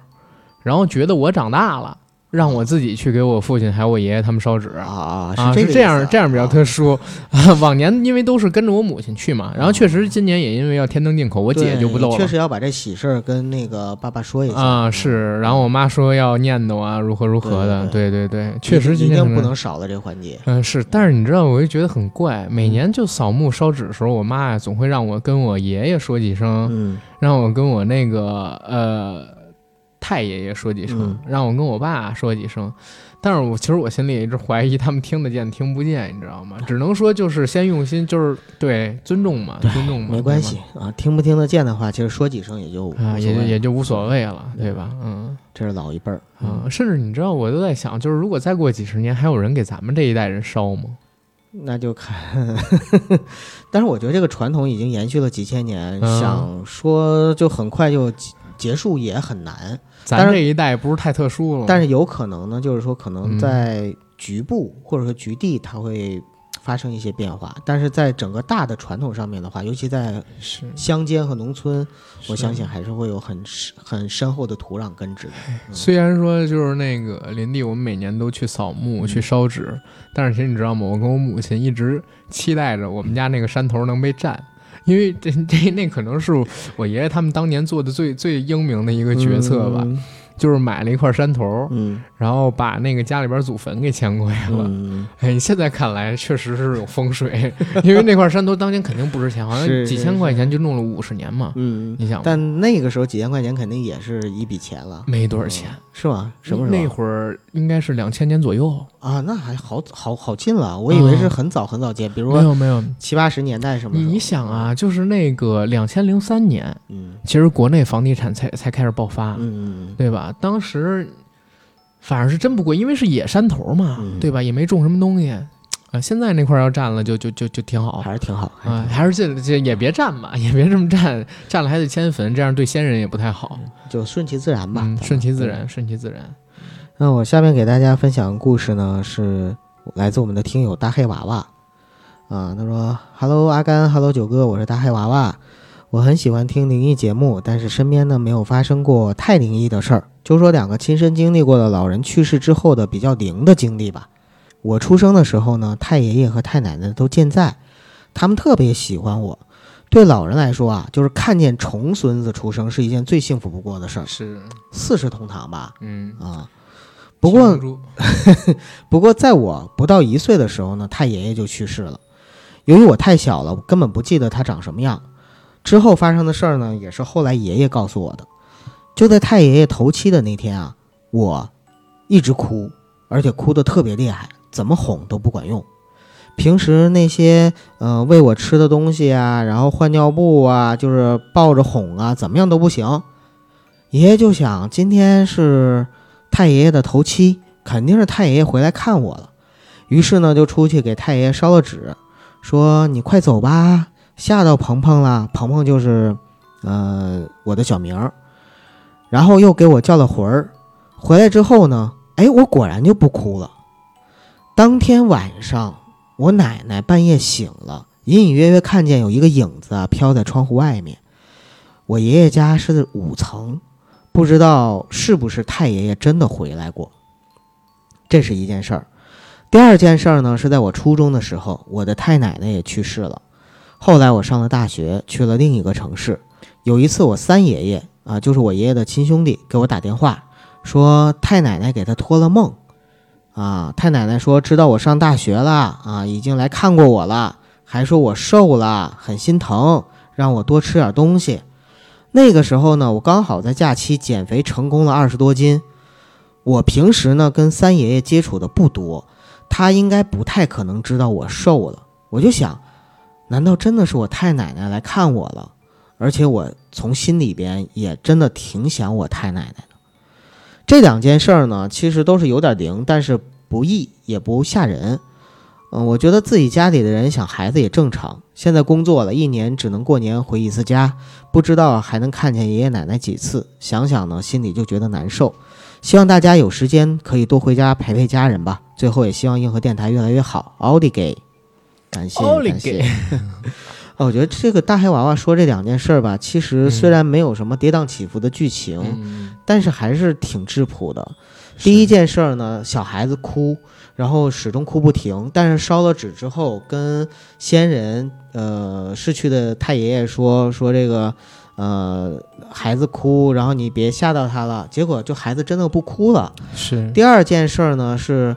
然后觉得我长大了，让我自己去给我父亲还有我爷爷他们烧纸啊啊，是这样样这样比较特殊。往年因为都是跟着我母亲去嘛，然后确实今年也因为要添灯进口，我姐就不漏了。确实要把这喜事儿跟那个爸爸说一下啊，是，然后我妈说要念叨啊，如何如何的，对对对，确实今年不能能少了这环节。嗯，是，但是你知道，我就觉得很怪。每年就扫墓烧纸的时候，我妈呀总会让我跟我爷爷说几声，嗯让我跟我那个呃太爷爷说几声，嗯让我跟我爸说几声。但是我其实我心里也一直怀疑他们听得见听不见，你知道吗？只能说就是先用心，就是对尊重嘛，尊重嘛，没关系啊，听不听得见的话，其实说几声也就也就也就无所谓了，对吧？嗯。这是老一辈儿啊，甚至你知道，我都在想，就是如果再过几十年，还有人给咱们这一代人烧吗？那就看，但是我觉得这个传统已经延续了几千年，嗯想说就很快就结结束也很难。但是咱这一代不是太特殊了？但是有可能呢，就是说可能嗯在局部或者说局地它会发生一些变化，但是在整个大的传统上面的话，尤其在是，乡间和农村，我相信还是会有很很深厚的土壤根植的。嗯虽然说就是那个林地，我们每年都去扫墓、嗯去烧纸，但是其实你知道吗？我跟我母亲一直期待着我们家那个山头能被占。因为这这那可能是我爷爷他们当年做的最最英明的一个决策吧，就是买了一块山头，嗯然后把那个家里边祖坟给迁过来了。嗯，哎，现在看来确实是有风水，因为那块山头当年肯定不值钱，好像几千块钱就弄了五十年嘛。嗯，你想，但那个时候几千块钱肯定也是一笔钱了，没多少钱，是吧？什么时候？那会儿应该是两千年左右。啊，那还好好好近了，我以为是很早很早见，比如说没有没有，七八十年代什么。你想啊，就是那个两千零三年，嗯，其实国内房地产才才开始爆发，嗯嗯对吧？当时反正是真不贵，因为是野山头嘛，嗯对吧？也没种什么东西。啊，现在那块儿要占了就就就就挺好还是挺好啊，还是这这也别占吧，也别这么占，占了还得迁坟，这样对先人也不太好。就顺其自然吧，嗯，顺其自然，顺其自然。那我下面给大家分享的故事呢，是来自我们的听友大黑娃娃啊，他说：“Hello 阿甘，Hello 九哥，我是大黑娃娃，我很喜欢听灵异节目，但是身边呢没有发生过太灵异的事儿，就说两个亲身经历过的老人去世之后的比较灵的经历吧。我出生的时候呢，太爷爷和太奶奶都健在，他们特别喜欢我。对老人来说啊，就是看见重孙子出生是一件最幸福不过的事儿，是四世同堂吧？嗯啊。”不过，不过，在我不到一岁的时候呢，太爷爷就去世了。由于我太小了，根本不记得他长什么样。之后发生的事儿呢，也是后来爷爷告诉我的。就在太爷爷头七的那天啊，我一直哭，而且哭得特别厉害，怎么哄都不管用。平时那些呃喂我吃的东西啊，然后换尿布啊，就是抱着哄啊，怎么样都不行。爷爷就想，今天是。太爷爷的头七，肯定是太爷爷回来看我了，于是呢就出去给太爷爷烧了纸，说你快走吧，吓到鹏鹏了。鹏鹏就是，呃，我的小名儿。然后又给我叫了魂儿，回来之后呢，哎，我果然就不哭了。当天晚上，我奶奶半夜醒了，隐隐约约看见有一个影子啊飘在窗户外面。我爷爷家是五层。不知道是不是太爷爷真的回来过，这是一件事儿。第二件事儿呢，是在我初中的时候，我的太奶奶也去世了。后来我上了大学，去了另一个城市。有一次，我三爷爷啊，就是我爷爷的亲兄弟，给我打电话说太奶奶给他托了梦啊。太奶奶说知道我上大学了啊，已经来看过我了，还说我瘦了，很心疼，让我多吃点东西。那个时候呢，我刚好在假期减肥成功了二十多斤。我平时呢跟三爷爷接触的不多，他应该不太可能知道我瘦了。我就想，难道真的是我太奶奶来看我了？而且我从心里边也真的挺想我太奶奶的。这两件事儿呢，其实都是有点灵，但是不易也不吓人。嗯，我觉得自己家里的人想孩子也正常。现在工作了一年，只能过年回一次家，不知道还能看见爷爷奶奶几次。想想呢，心里就觉得难受。希望大家有时间可以多回家陪陪家人吧。最后也希望硬核电台越来越好。奥利给，感谢感谢。哦，我觉得这个大黑娃娃说这两件事儿吧，其实虽然没有什么跌宕起伏的剧情，但是还是挺质朴的。第一件事儿呢，小孩子哭。然后始终哭不停，但是烧了纸之后，跟先人呃逝去的太爷爷说说这个，呃孩子哭，然后你别吓到他了。结果就孩子真的不哭了。是第二件事儿呢，是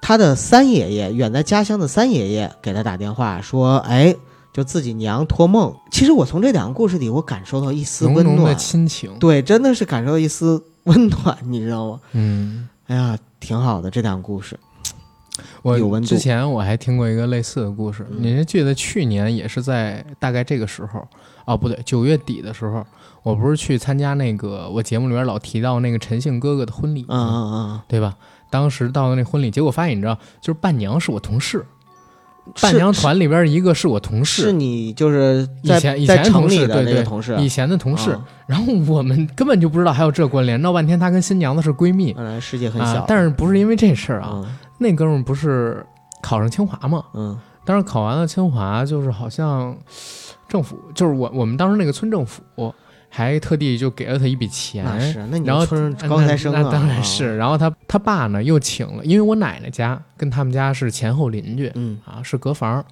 他的三爷爷远在家乡的三爷爷给他打电话说，哎，就自己娘托梦。其实我从这两个故事里，我感受到一丝温暖的亲情。对，真的是感受到一丝温暖，你知道吗？嗯，哎呀，挺好的这两个故事。我之前我还听过一个类似的故事，你还记得去年也是在大概这个时候，哦不对，九月底的时候，我不是去参加那个我节目里边老提到那个陈姓哥哥的婚礼，嗯嗯嗯，对吧？当时到了那婚礼，结果发现你知道，就是伴娘是我同事，伴娘团里边一个是我同事，是你就是以前以前同事对对同事，以前的同事，然后我们根本就不知道还有这关联，闹半天她跟新娘子是闺蜜，世界很小，但是不是因为这事儿啊？那哥们不是考上清华吗？嗯，当时考完了清华，就是好像政府，就是我我们当时那个村政府还特地就给了他一笔钱。那是，那然后高材生那当然是。然后他他爸呢又请了，因为我奶奶家跟他们家是前后邻居，嗯啊是隔房，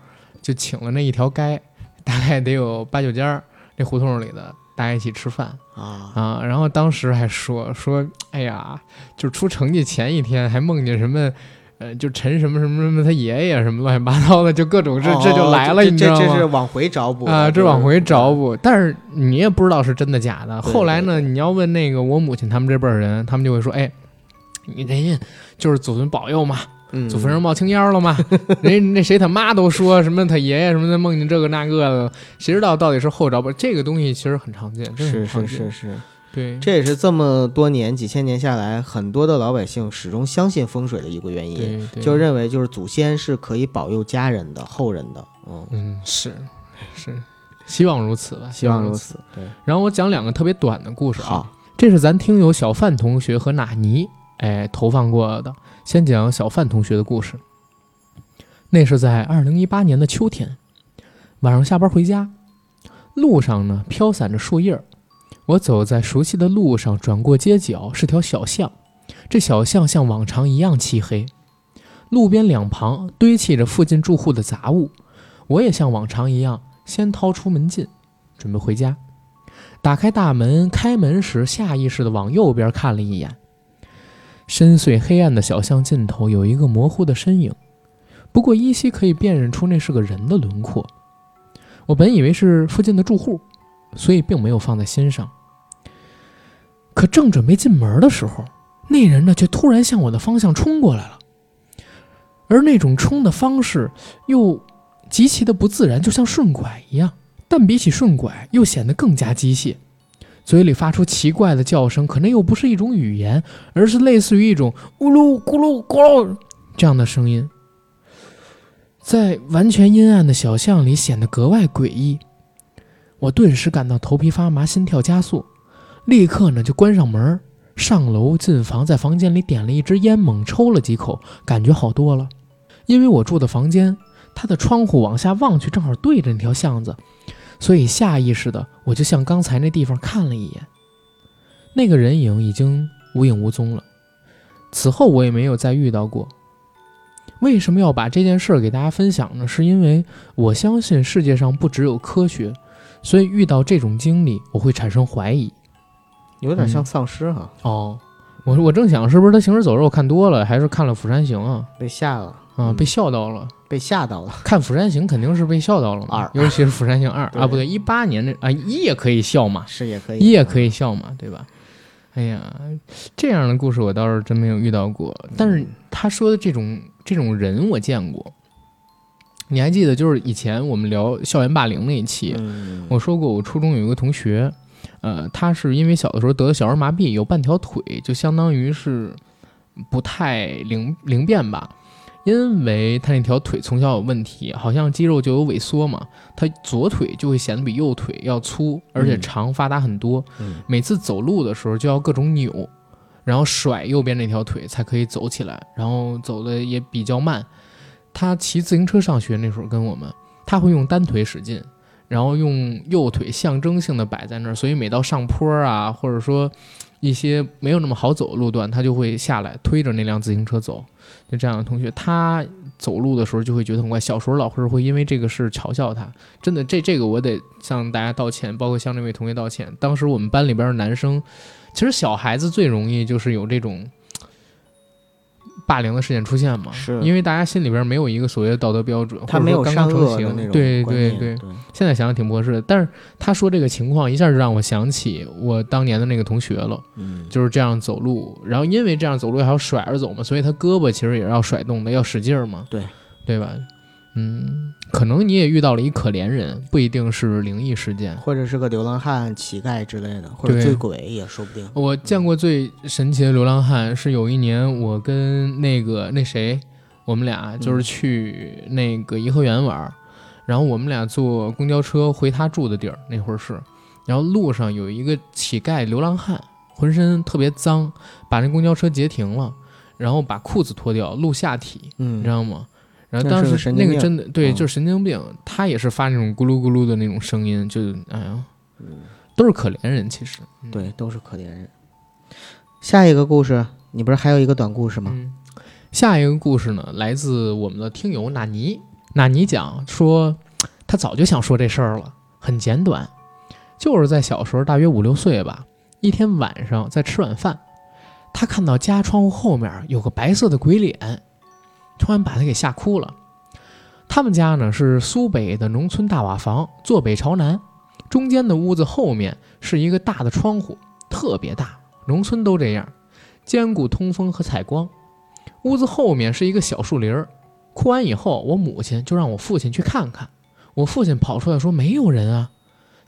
就请了那一条街，大概得有八九家那胡同里的。大家一起吃饭啊啊！然后当时还说说，哎呀，就出成绩前一天还梦见什么。呃，就陈什么什么什么他爷爷什么乱七八糟的，就各种这这就来了，你知道吗？这是往回找补啊，这往回找补。但是你也不知道是真的假的。后来呢，你要问那个我母亲他们这辈儿人，他们就会说：“哎，你人家就是祖孙保佑嘛，祖坟上冒青烟了嘛。人那谁他妈都说什么他爷爷什么的梦见这个那个的，谁知道到底是后找补？这个东西其实很常见，是是是是。对，这也是这么多年几千年下来，很多的老百姓始终相信风水的一个原因，就认为就是祖先是可以保佑家人的、后人的。嗯，嗯，是是，希望如此吧，希望如如。此。对，然后我讲两个特别短的故事啊，好，这是咱听友小范同学和纳尼哎投放过的。先讲小范同学的故事。那是在二零一八年的秋天，晚上下班回家，路上呢飘散着树叶儿。我走在熟悉的路上，转过街角是条小巷，这小巷像往常一样漆黑，路边两旁堆砌着附近住户的杂物。我也像往常一样，先掏出门禁，准备回家。打开大门，开门时下意识地往右边看了一眼，深邃黑暗的小巷尽头有一个模糊的身影，不过依稀可以辨认出那是个人的轮廓。我本以为是附近的住户，所以并没有放在心上。可正准备进门的时候，那人呢却突然向我的方向冲过来了，而那种冲的方式又极其的不自然，就像顺拐一样。但比起顺拐，又显得更加机械，嘴里发出奇怪的叫声，可那又不是一种语言，而是类似于一种咕噜咕噜咕噜这样的声音，在完全阴暗的小巷里显得格外诡异。我顿时感到头皮发麻，心跳加速，立刻呢就关上门，上楼进房，在房间里点了一支烟，猛抽了几口，感觉好多了。因为我住的房间，它的窗户往下望去，正好对着那条巷子。所以下意识的，我就向刚才那地方看了一眼，那个人影已经无影无踪了。此后我也没有再遇到过。为什么要把这件事儿给大家分享呢？是因为我相信世界上不只有科学，所以遇到这种经历，我会产生怀疑。有点像丧尸哈，哦，我我正想是不是他行尸走肉看多了，还是看了《釜山行》啊？被吓了，啊，嗯。被笑到了。被吓到了。看《釜山行》肯定是被笑到了嘛，二。尤其是《釜山行二》对。啊，不对，一八年的啊一也可以笑嘛，是也可以，一也可以笑嘛，对吧？哎呀，这样的故事我倒是真没有遇到过，但是他说的这种这种人我见过。你还记得就是以前我们聊校园霸凌那一期，嗯，我说过我初中有一个同学，呃，他是因为小的时候得了小儿麻痹，有半条腿就相当于是不太灵灵便吧。因为他那条腿从小有问题，好像肌肉就有萎缩嘛，他左腿就会显得比右腿要粗，而且嗯长发达很多。嗯每次走路的时候就要各种扭，然后甩右边那条腿才可以走起来，然后走的也比较慢。他骑自行车上学那时候跟我们，他会用单腿使劲，然后用右腿象征性的摆在那儿，所以每到上坡啊，或者说一些没有那么好走的路段，他就会下来推着那辆自行车走。就这样的同学，他走路的时候就会觉得很怪。小时候老师会因为这个事嘲笑他，真的，这这个我得向大家道歉，包括向这位同学道歉。当时我们班里边的男生，其实小孩子最容易就是有这种霸凌的事件出现嘛，是因为大家心里边没有一个所谓的道德标准，他没有刚善刚成型对对对，对，现在想想挺不合适的。但是他说这个情况一下就让我想起我当年的那个同学了。嗯，就是这样走路，然后因为这样走路还要甩着走嘛，所以他胳膊其实也是要甩动的，要使劲儿嘛，对对吧？嗯，可能你也遇到了一可怜人，不一定是灵异事件。或者是个流浪汉、乞丐之类的，或者醉鬼也说不定。我见过最神奇的流浪汉是有一年我跟那个那谁，我们俩就是去那个颐和园玩儿，然后我们俩坐公交车回他住的地儿，那会儿是，然后路上有一个乞丐流浪汉，浑身特别脏，把那公交车截停了，然后把裤子脱掉露下体，嗯你知道吗？然后当时那个真的对，嗯就是神经病，他也是发那种咕噜咕噜的那种声音，就哎呀，都是可怜人，其实。嗯对，都是可怜人。下一个故事，你不是还有一个短故事吗？嗯，下一个故事呢，来自我们的听友纳尼。纳尼讲说，他早就想说这事儿了，很简短，就是在小时候，大约五六岁吧。一天晚上在吃晚饭，他看到家窗户后面有个白色的鬼脸，突然把他给吓哭了。他们家呢是苏北的农村大瓦房，坐北朝南，中间的屋子后面是一个大的窗户，特别大，农村都这样。兼顾通风和采光。屋子后面是一个小树林儿。哭完以后，我母亲就让我父亲去看看。我父亲跑出来说没有人啊，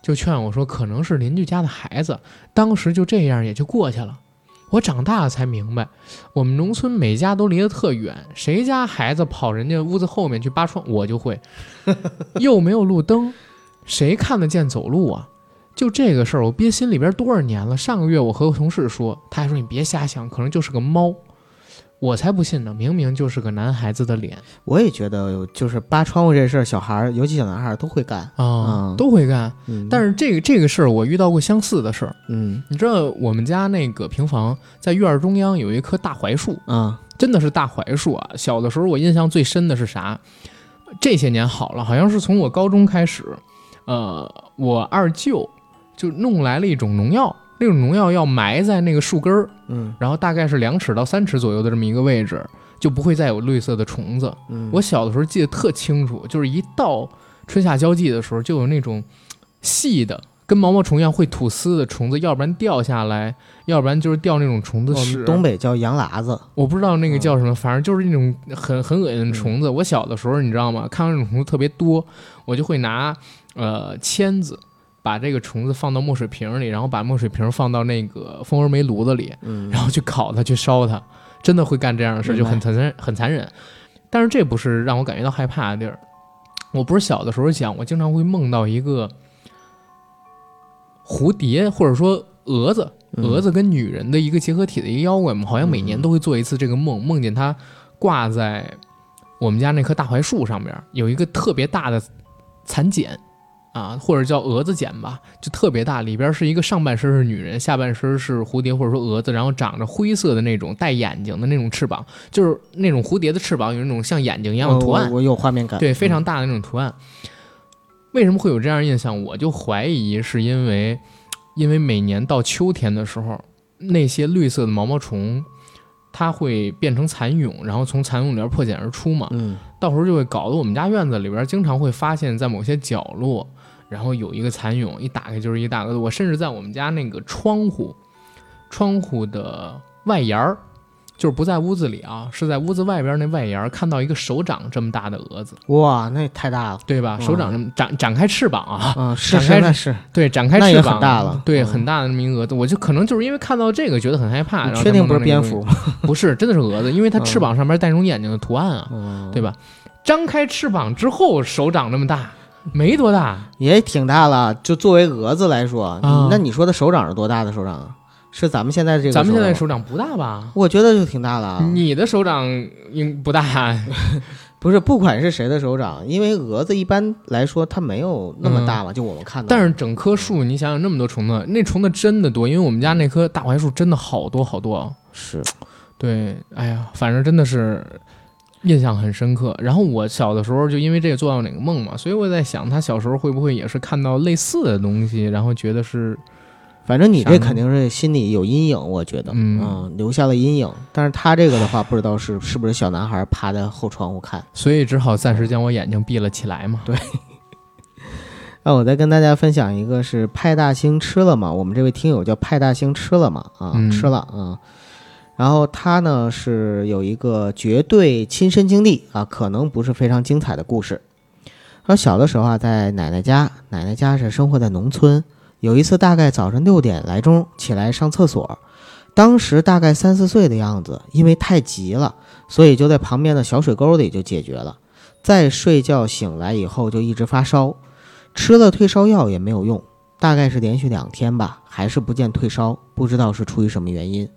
就劝我说可能是邻居家的孩子，当时就这样也就过去了。我长大了才明白，我们农村每家都离得特远，谁家孩子跑人家屋子后面去扒窗，我就会，又没有路灯，谁看得见走路啊？就这个事儿，我憋心里边多少年了。上个月我和我同事说，他还说你别瞎想，可能就是个猫。我才不信呢！明明就是个男孩子的脸，我也觉得，就是扒窗户这事儿，小孩儿，尤其小男孩儿都会干啊，都会干。但是这个这个事儿，我遇到过相似的事儿。嗯，你知道我们家那个平房在院儿中央有一棵大槐树啊，真的是大槐树啊。小的时候我印象最深的是啥？这些年好了，好像是从我高中开始，呃，我二舅就弄来了一种农药。那种农药要埋在那个树根儿，嗯，然后大概是两尺到三尺左右的这么一个位置，就不会再有绿色的虫子。嗯，我小的时候记得特清楚，就是一到春夏交际的时候，就有那种细的跟毛毛虫一样会吐丝的虫子，要不然掉下来，要不然就是掉那种虫子屎。东北叫羊喇子，我不知道那个叫什么，反正就是那种很很恶心的虫子。我小的时候你知道吗？看到那种虫子特别多，我就会拿呃签子。把这个虫子放到墨水瓶里，然后把墨水瓶放到那个蜂窝煤炉子里，嗯，然后去烤它，去烧它，真的会干这样的事，就很残忍，很残忍。但是这不是让我感觉到害怕的地儿。我不是小的时候讲，我经常会梦到一个蝴蝶，或者说蛾子，蛾子跟女人的一个结合体的一个妖怪嘛，好像每年都会做一次这个梦，梦见它挂在我们家那棵大槐树上面，有一个特别大的蚕茧。啊，或者叫蛾子茧吧，就特别大，里边是一个上半身是女人，下半身是蝴蝶或者说蛾子，然后长着灰色的那种带眼睛的那种翅膀，就是那种蝴蝶的翅膀有那种像眼睛一样的图案。我有画面感。对，非常大的那种图案。为什么会有这样印象？我就怀疑是因为，因为每年到秋天的时候，那些绿色的毛毛虫。它会变成蚕蛹，然后从蚕蛹里边破茧而出嘛。嗯，到时候就会搞得我们家院子里边经常会发现，在某些角落，然后有一个蚕蛹，一打开就是一大个。我甚至在我们家那个窗户，窗户的外沿儿。就是不在屋子里啊，是在屋子外边那外沿儿看到一个手掌这么大的蛾子，哇，那太大了，对吧？手掌这么展展开翅膀啊，嗯，展开对展开翅膀很大了，对，很大的那么一个蛾子，我就可能就是因为看到这个觉得很害怕，确定不是蝙蝠？不是，真的是蛾子，因为它翅膀上面带那种眼睛的图案啊，对吧？张开翅膀之后，手掌那么大，没多大，也挺大了。就作为蛾子来说，那你说的手掌是多大的手掌啊？是咱们现在这个，咱们现在手掌不大吧？我觉得就挺大了。你的手掌应不大，不是？不管是谁的手掌，因为蛾子一般来说它没有那么大嘛，就我们看到。但是整棵树，你想想那么多虫子，那虫子真的多，因为我们家那棵大槐树真的好多好多。是，对，哎呀，反正真的是印象很深刻。然后我小的时候就因为这个做到哪个梦嘛，所以我在想，他小时候会不会也是看到类似的东西，然后觉得是。反正你这肯定是心里有阴影，我觉得，嗯，留下了阴影。但是他这个的话，不知道是是不是小男孩趴在后窗户看，所以只好暂时将我眼睛闭了起来嘛。对。那我再跟大家分享一个，是派大星吃了吗？我们这位听友叫派大星吃了吗？啊，吃了啊。然后他呢是有一个绝对亲身经历啊，可能不是非常精彩的故事。说小的时候啊，在奶奶家，奶奶家是生活在农村。有一次，大概早上六点来钟起来上厕所，当时大概三四岁的样子，因为太急了，所以就在旁边的小水沟里就解决了。再睡觉醒来以后就一直发烧，吃了退烧药也没有用，大概是连续两天吧，还是不见退烧，不知道是出于什么原因。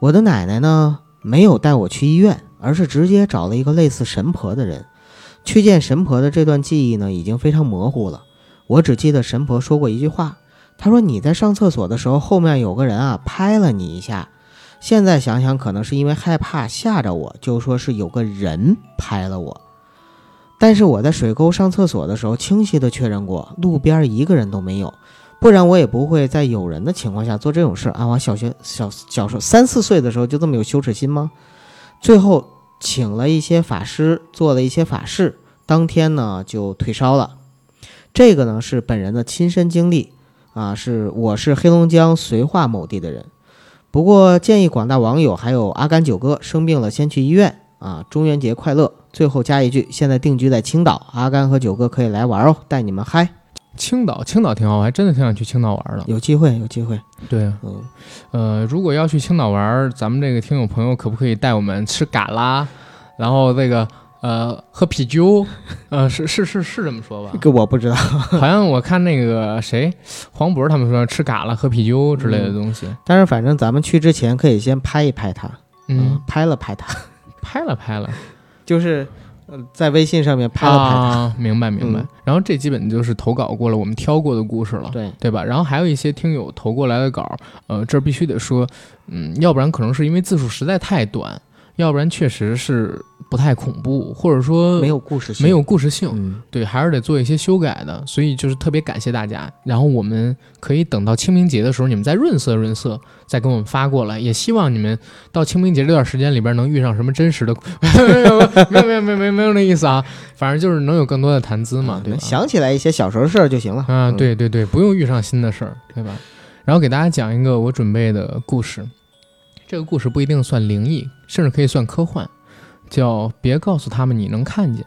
我的奶奶呢，没有带我去医院，而是直接找了一个类似神婆的人去见神婆的。这段记忆呢，已经非常模糊了。我只记得神婆说过一句话，她说你在上厕所的时候，后面有个人啊拍了你一下。现在想想，可能是因为害怕吓着我，就说是有个人拍了我。但是我在水沟上厕所的时候，清晰的确认过，路边一个人都没有，不然我也不会在有人的情况下做这种事啊！我小学小小时候三四岁的时候就这么有羞耻心吗？最后请了一些法师做了一些法事，当天呢就退烧了。这个呢是本人的亲身经历啊，是我是黑龙江绥化某地的人，不过建议广大网友还有阿甘九哥生病了先去医院啊，中元节快乐！最后加一句，现在定居在青岛，阿甘和九哥可以来玩哦，带你们嗨。青岛，青岛挺好，我还真的挺想去青岛玩的。有机会，有机会。对，嗯，呃，如果要去青岛玩，咱们这个听友朋友可不可以带我们吃嘎啦，然后这个呃喝啤酒？呃，是是是是这么说吧 这？个我不知道。好像我看那个谁黄渤他们说吃嘎啦、喝啤酒之类的东西。但是反正咱们去之前可以先拍一拍他，嗯，拍了拍他，拍了拍了，就是呃在微信上面拍了拍明白明白。嗯然后这基本就是投稿过了，我们挑过的故事了。对，对吧？然后还有一些听友投过来的稿，呃，这儿必须得说，嗯，要不然可能是因为字数实在太短，要不然确实是不太恐怖，或者说没有故事性，没有故事性，嗯，对，还是得做一些修改的。所以就是特别感谢大家。然后我们可以等到清明节的时候，你们再润色润色，再给我们发过来。也希望你们到清明节这段时间里边能遇上什么真实的，没有没有没有没有没有没有那意思啊，反正就是能有更多的谈资嘛，对吧？想起来一些小时候的事儿就行了。啊，嗯，对对对，不用遇上新的事儿，对吧？然后给大家讲一个我准备的故事，这个故事不一定算灵异，甚至可以算科幻，叫“别告诉他们你能看见”。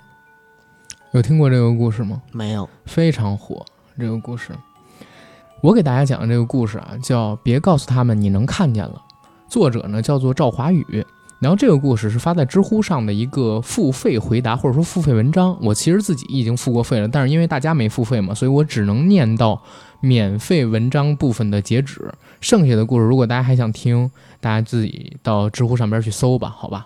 有听过这个故事吗？没有。非常火，这个故事。我给大家讲的这个故事啊，叫“别告诉他们你能看见了”，作者呢叫做赵华宇。然后这个故事是发在知乎上的一个付费回答或者说付费文章。我其实自己已经付过费了，但是因为大家没付费嘛，所以我只能念到免费文章部分的截止。剩下的故事，如果大家还想听，大家自己到知乎上边去搜吧，好吧。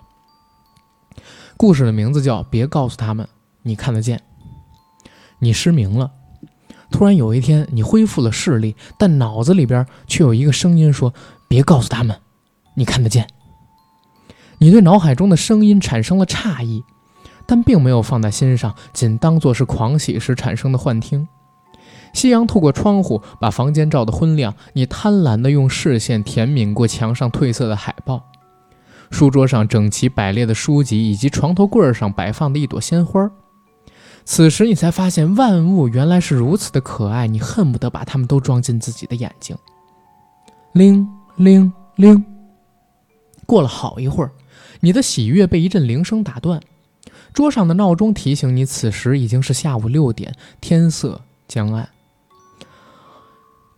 故事的名字叫《别告诉他们你看得见》。你失明了，突然有一天你恢复了视力，但脑子里边却有一个声音说：“别告诉他们你看得见。”你对脑海中的声音产生了诧异，但并没有放在心上，仅当作是狂喜时产生的幻听。夕阳透过窗户，把房间照得昏亮。你贪婪地用视线舔抿过墙上褪色的海报，书桌上整齐摆列的书籍，以及床头柜上摆放的一朵鲜花。此时，你才发现万物原来是如此的可爱，你恨不得把它们都装进自己的眼睛。铃铃铃，过了好一会儿，你的喜悦被一阵铃声打断。桌上的闹钟提醒你，此时已经是下午六点，天色将暗。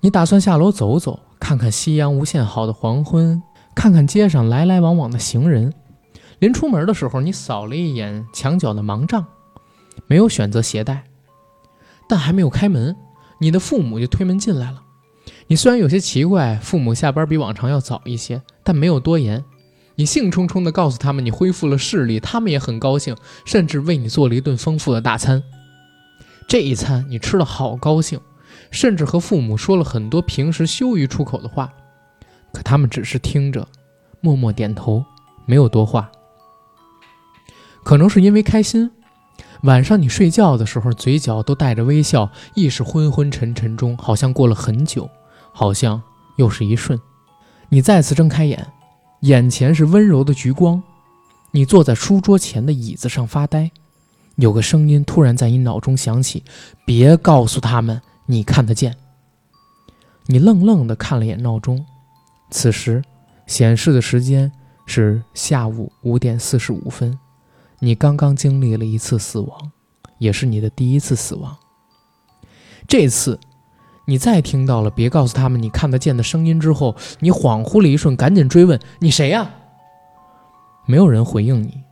你打算下楼走走，看看夕阳无限好的黄昏，看看街上来来往往的行人。临出门的时候，你扫了一眼墙角的盲杖，没有选择携带。但还没有开门，你的父母就推门进来了。你虽然有些奇怪，父母下班比往常要早一些，但没有多言。你兴冲冲地告诉他们你恢复了视力，他们也很高兴，甚至为你做了一顿丰富的大餐。这一餐你吃得好高兴，甚至和父母说了很多平时羞于出口的话，可他们只是听着，默默点头，没有多话。可能是因为开心，晚上你睡觉的时候，嘴角都带着微笑，意识昏昏沉沉中，好像过了很久，好像又是一瞬。你再次睁开眼，眼前是温柔的橘光。你坐在书桌前的椅子上发呆，有个声音突然在你脑中响起：“别告诉他们你看得见。”你愣愣地看了眼闹钟，此时显示的时间是下午五点四十五分。你刚刚经历了一次死亡，也是你的第一次死亡。这次，你再听到了“别告诉他们你看得见”的声音之后，你恍惚了一瞬，赶紧追问：“你谁呀？”没有人回应你。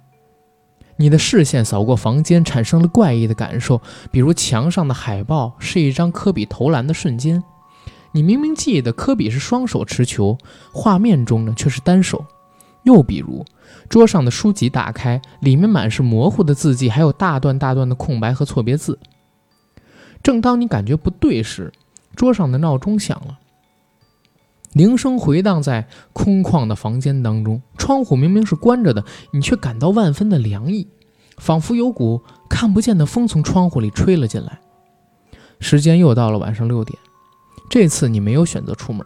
你的视线扫过房间，产生了怪异的感受，比如墙上的海报是一张科比投篮的瞬间，你明明记得科比是双手持球，画面中呢却是单手。又比如，桌上的书籍打开，里面满是模糊的字迹，还有大段大段的空白和错别字。正当你感觉不对时，桌上的闹钟响了，铃声回荡在空旷的房间当中。窗户明明是关着的，你却感到万分的凉意，仿佛有股看不见的风从窗户里吹了进来。时间又到了晚上六点，这次你没有选择出门。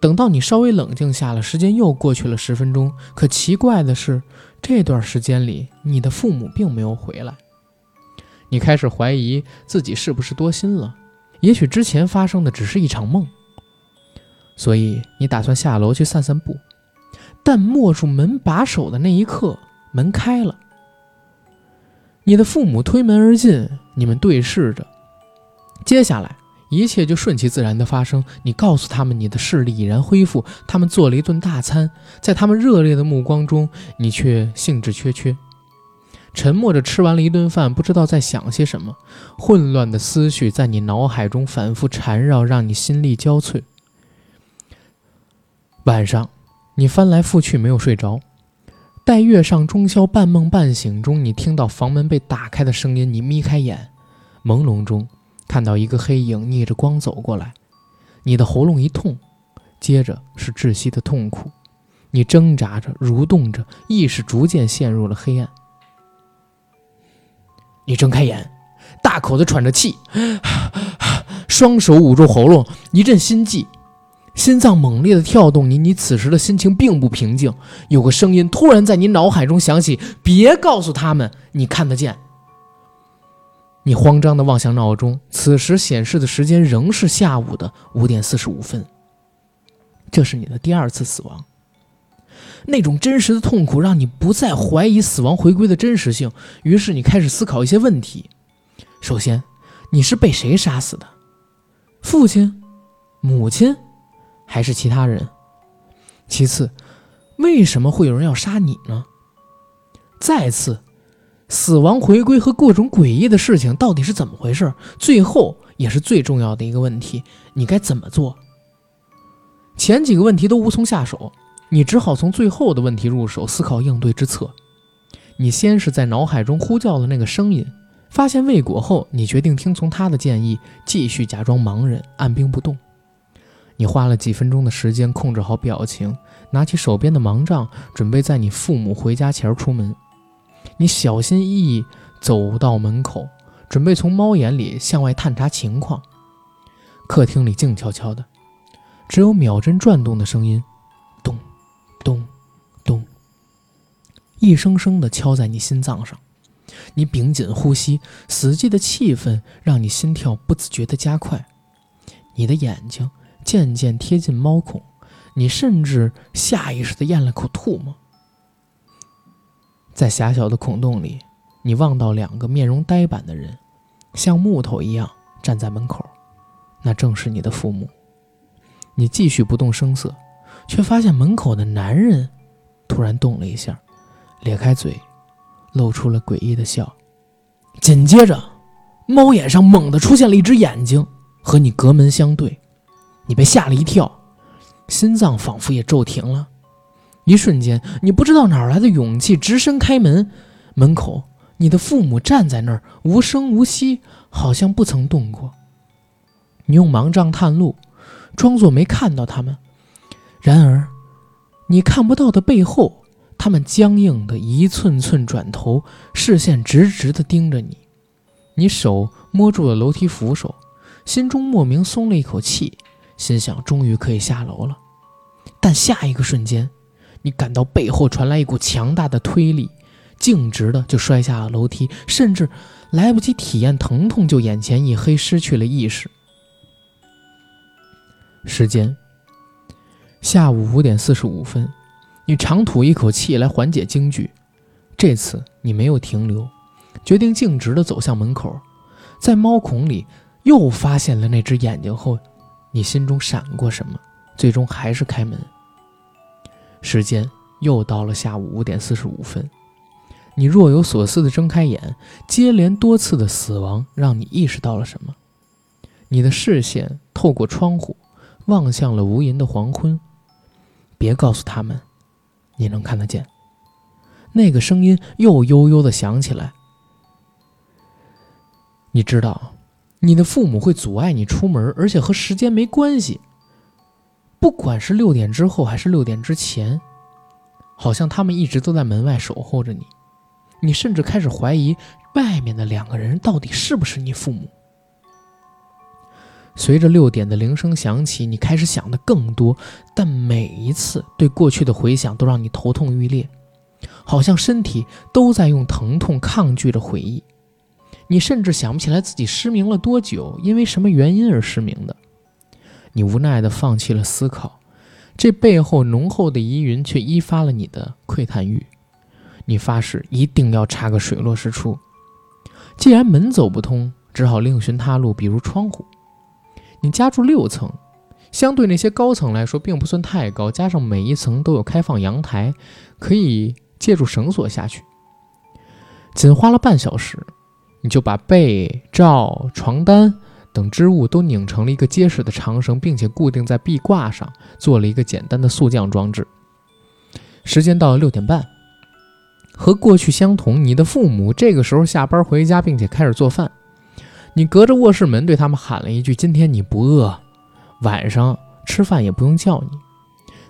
等到你稍微冷静下了，时间又过去了十分钟。可奇怪的是，这段时间里，你的父母并没有回来。你开始怀疑自己是不是多心了，也许之前发生的只是一场梦。所以你打算下楼去散散步，但握住门把手的那一刻，门开了。你的父母推门而进，你们对视着。接下来一切就顺其自然的发生。你告诉他们你的视力已然恢复，他们做了一顿大餐，在他们热烈的目光中，你却兴致缺缺，沉默着吃完了一顿饭，不知道在想些什么，混乱的思绪在你脑海中反复缠绕，让你心力交瘁。晚上，你翻来覆去没有睡着。待月上中宵，半梦半醒中，你听到房门被打开的声音。你眯开眼，朦胧中看到一个黑影逆着光走过来，你的喉咙一痛，接着是窒息的痛苦。你挣扎着，蠕动着，意识逐渐陷入了黑暗。你睁开眼，大口的喘着气，双手捂住喉咙，一阵心悸。心脏猛烈的跳动，你你此时的心情并不平静。有个声音突然在你脑海中响起：“别告诉他们你看得见。”你慌张的望向闹钟，此时显示的时间仍是下午的五点四十五分。这是你的第二次死亡，那种真实的痛苦让你不再怀疑死亡回归的真实性。于是你开始思考一些问题：首先，你是被谁杀死的？父亲？母亲？还是其他人。其次，为什么会有人要杀你呢？再次，死亡回归和各种诡异的事情到底是怎么回事？最后，也是最重要的一个问题：你该怎么做？前几个问题都无从下手，你只好从最后的问题入手，思考应对之策。你先是在脑海中呼叫了那个声音，发现未果后，你决定听从他的建议，继续假装盲人，按兵不动。你花了几分钟的时间控制好表情，拿起手边的盲杖，准备在你父母回家前出门。你小心翼翼走到门口，准备从猫眼里向外探查情况。客厅里静悄悄的，只有秒针转动的声音，咚，咚，咚，一声声的敲在你心脏上。你屏紧呼吸，死寂的气氛让你心跳不自觉地加快。你的眼睛。渐渐贴近猫孔，你甚至下意识地咽了口唾沫。在狭小的孔洞里，你望到两个面容呆板的人，像木头一样站在门口，那正是你的父母。你继续不动声色，却发现门口的男人突然动了一下，咧开嘴，露出了诡异的笑。紧接着，猫眼上猛地出现了一只眼睛，和你隔门相对。你被吓了一跳，心脏仿佛也骤停了。一瞬间，你不知道哪来的勇气，直身开门。门口，你的父母站在那儿，无声无息，好像不曾动过。你用盲杖探路，装作没看到他们。然而，你看不到的背后，他们僵硬的一寸寸转头，视线直直的盯着你。你手摸住了楼梯扶手，心中莫名松了一口气。心想，终于可以下楼了，但下一个瞬间，你感到背后传来一股强大的推力，径直的就摔下了楼梯，甚至来不及体验疼痛，就眼前一黑，失去了意识。时间下午五点四十五分，你长吐一口气来缓解惊惧，这次你没有停留，决定径直的走向门口，在猫孔里又发现了那只眼睛后。你心中闪过什么？最终还是开门。时间又到了下午五点四十五分，你若有所思地睁开眼，接连多次的死亡让你意识到了什么？你的视线透过窗户望向了无垠的黄昏。别告诉他们，你能看得见。那个声音又悠悠地响起来。你知道。你的父母会阻碍你出门，而且和时间没关系。不管是六点之后还是六点之前，好像他们一直都在门外守候着你。你甚至开始怀疑，外面的两个人到底是不是你父母。随着六点的铃声响起，你开始想的更多，但每一次对过去的回想都让你头痛欲裂，好像身体都在用疼痛抗拒着回忆。你甚至想不起来自己失明了多久，因为什么原因而失明的。你无奈地放弃了思考，这背后浓厚的疑云却激发了你的窥探欲。你发誓一定要查个水落石出。既然门走不通，只好另寻他路，比如窗户。你家住六层，相对那些高层来说，并不算太高，加上每一层都有开放阳台，可以借助绳索下去。仅花了半小时，你就把被罩、床单等织物都拧成了一个结实的长绳，并且固定在壁挂上，做了一个简单的速降装置。时间到了六点半，和过去相同，你的父母这个时候下班回家，并且开始做饭。你隔着卧室门对他们喊了一句：“今天你不饿，晚上吃饭也不用叫你。”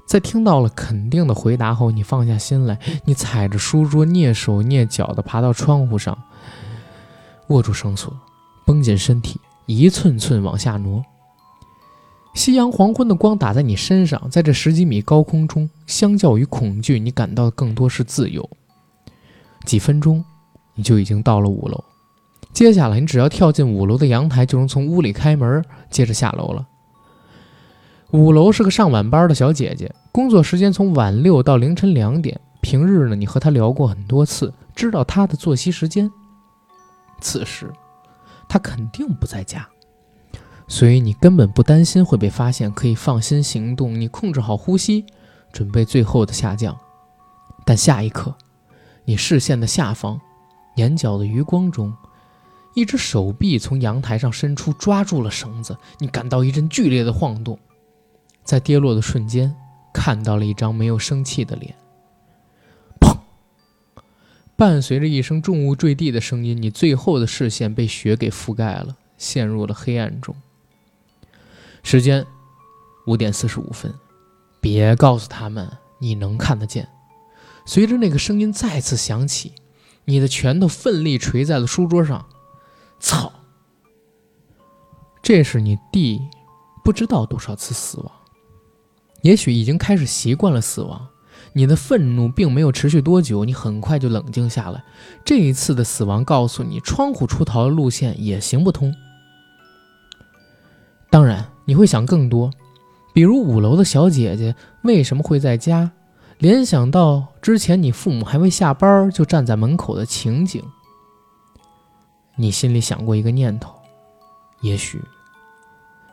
在听到了肯定的回答后，你放下心来，你踩着书桌，蹑手蹑脚地爬到窗户上，握住绳索，绷紧身体，一寸寸往下挪。夕阳黄昏的光打在你身上，在这十几米高空中，相较于恐惧，你感到的更多是自由。几分钟，你就已经到了五楼。接下来，你只要跳进五楼的阳台，就能从屋里开门，接着下楼了。五楼是个上晚班的小姐姐，工作时间从晚六到凌晨两点。平日呢，你和她聊过很多次，知道她的作息时间。此时，他肯定不在家，所以你根本不担心会被发现，可以放心行动。你控制好呼吸，准备最后的下降。但下一刻，你视线的下方，眼角的余光中，一只手臂从阳台上伸出，抓住了绳子。你感到一阵剧烈的晃动。在跌落的瞬间，看到了一张没有生气的脸。伴随着一声重物坠地的声音，你最后的视线被雪给覆盖了，陷入了黑暗中。时间五点四十五分，别告诉他们你能看得见。随着那个声音再次响起，你的拳头奋力捶在了书桌上。操！这是你弟不知道多少次死亡。也许已经开始习惯了死亡，你的愤怒并没有持续多久，你很快就冷静下来。这一次的死亡告诉你，窗户出逃的路线也行不通。当然，你会想更多，比如五楼的小姐姐为什么会在家，联想到之前你父母还未下班就站在门口的情景。你心里想过一个念头，也许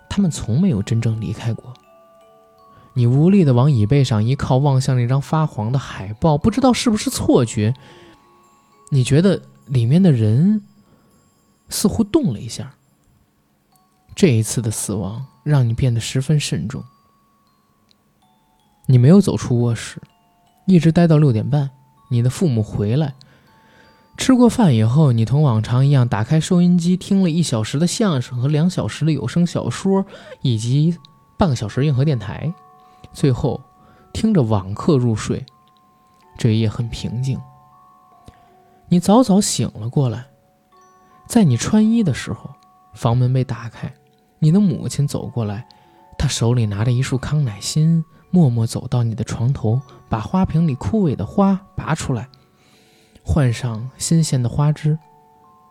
他们从没有真正离开过。你无力地往椅背上一靠，望向那张发黄的海报，不知道是不是错觉。你觉得里面的人似乎动了一下。这一次的死亡让你变得十分慎重。你没有走出卧室，一直待到六点半。你的父母回来，吃过饭以后，你同往常一样打开收音机，听了一小时的相声和两小时的有声小说，以及半个小时硬核电台。最后，听着网课入睡。这一夜很平静。你早早醒了过来，在你穿衣的时候，房门被打开，你的母亲走过来，她手里拿着一束康乃馨，默默走到你的床头，把花瓶里枯萎的花拔出来，换上新鲜的花枝。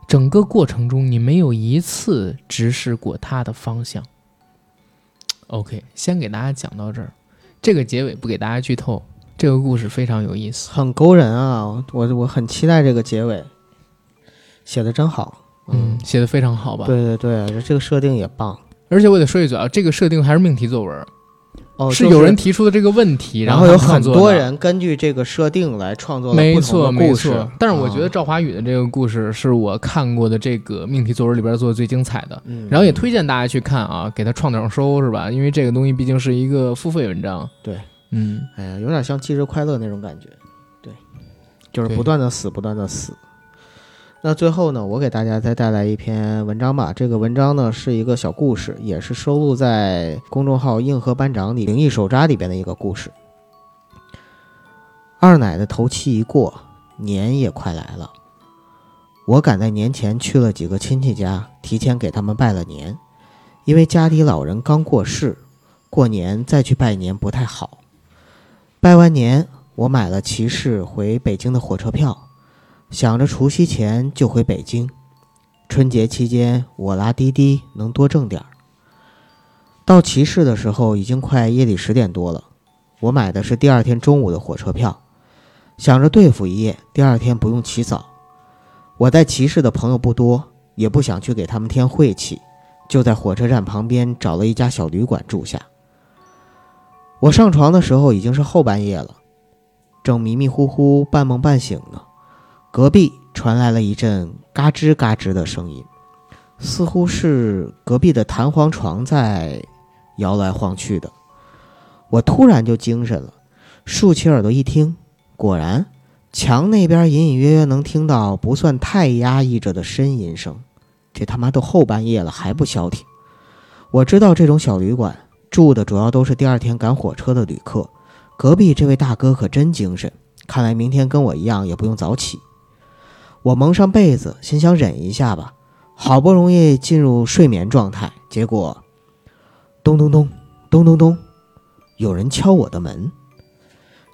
整个过程中，你没有一次直视过她的方向。OK，先给大家讲到这儿。这个结尾不给大家剧透，这个故事非常有意思，很勾人啊！我我很期待这个结尾，写的真好，嗯，写的非常好吧？对对对，这个设定也棒。而且我得说一嘴啊，这个设定还是命题作文，哦，是有人提出的这个问题，然后有很多人根据这个设定来创作没错没错。但是我觉得赵华宇的这个故事是我看过的这个命题作文里边做的最精彩的，嗯然后也推荐大家去看啊，给他创点收是吧？因为这个东西毕竟是一个付费文章。对，嗯，哎呀，有点像《忌日快乐》那种感觉，对，就是不断的死，不断的死。那最后呢，我给大家再带来一篇文章吧。这个文章呢是一个小故事，也是收录在公众号“硬核班长”里灵异手札里边的一个故事。二奶的头七一过，年也快来了。我赶在年前去了几个亲戚家，提前给他们拜了年，因为家里老人刚过世，过年再去拜年不太好。拜完年，我买了骑士回北京的火车票。想着除夕前就回北京，春节期间我拉滴滴能多挣点儿。到齐市的时候已经快夜里十点多了，我买的是第二天中午的火车票，想着对付一夜，第二天不用起早。我在齐市的朋友不多，也不想去给他们添晦气，就在火车站旁边找了一家小旅馆住下。我上床的时候已经是后半夜了，正迷迷糊糊、半梦半醒呢，隔壁传来了一阵嘎吱嘎吱的声音，似乎是隔壁的弹簧床在摇来晃去的。我突然就精神了，竖起耳朵一听，果然墙那边隐隐约约能听到不算太压抑着的呻吟声。这他妈都后半夜了还不消停！我知道这种小旅馆。住的主要都是第二天赶火车的旅客。隔壁这位大哥可真精神，看来明天跟我一样也不用早起。我蒙上被子，心想忍一下吧。好不容易进入睡眠状态，结果咚咚咚咚咚咚，有人敲我的门。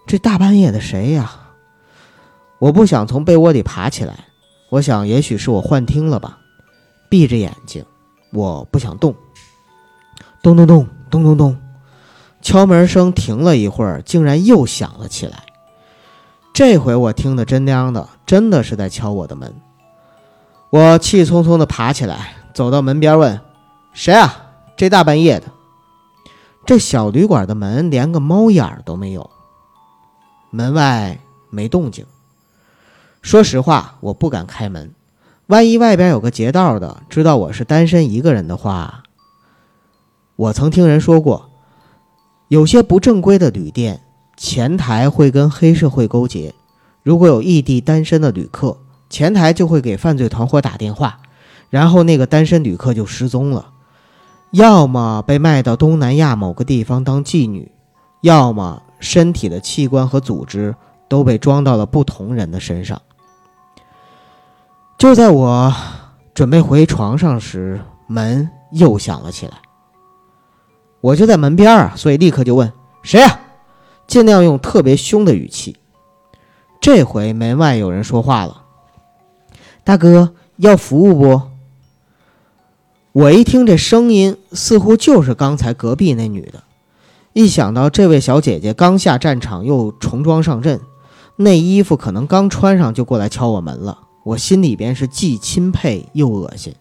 这大半夜的谁呀？我不想从被窝里爬起来，我想也许是我幻听了吧。闭着眼睛，我不想动。咚咚咚。咚咚咚，敲门声停了一会儿，竟然又响了起来。这回我听得真娘的，真的是在敲我的门。我气冲冲地爬起来，走到门边问：“谁啊？这大半夜的？”这小旅馆的门连个猫眼儿都没有，门外没动静。说实话，我不敢开门，万一外边有个劫道的知道我是单身一个人的话。我曾听人说过，有些不正规的旅店前台会跟黑社会勾结。如果有异地单身的旅客，前台就会给犯罪团伙打电话，然后那个单身旅客就失踪了，要么被卖到东南亚某个地方当妓女，要么身体的器官和组织都被装到了不同人的身上。就在我准备回床上时，门又响了起来。我就在门边啊，所以立刻就问谁呀？尽量用特别凶的语气。这回门外有人说话了：“大哥，要服务不？”我一听这声音，似乎就是刚才隔壁那女的。一想到这位小姐姐刚下战场又重装上阵，那衣服可能刚穿上就过来敲我门了，我心里边是既钦佩又恶心。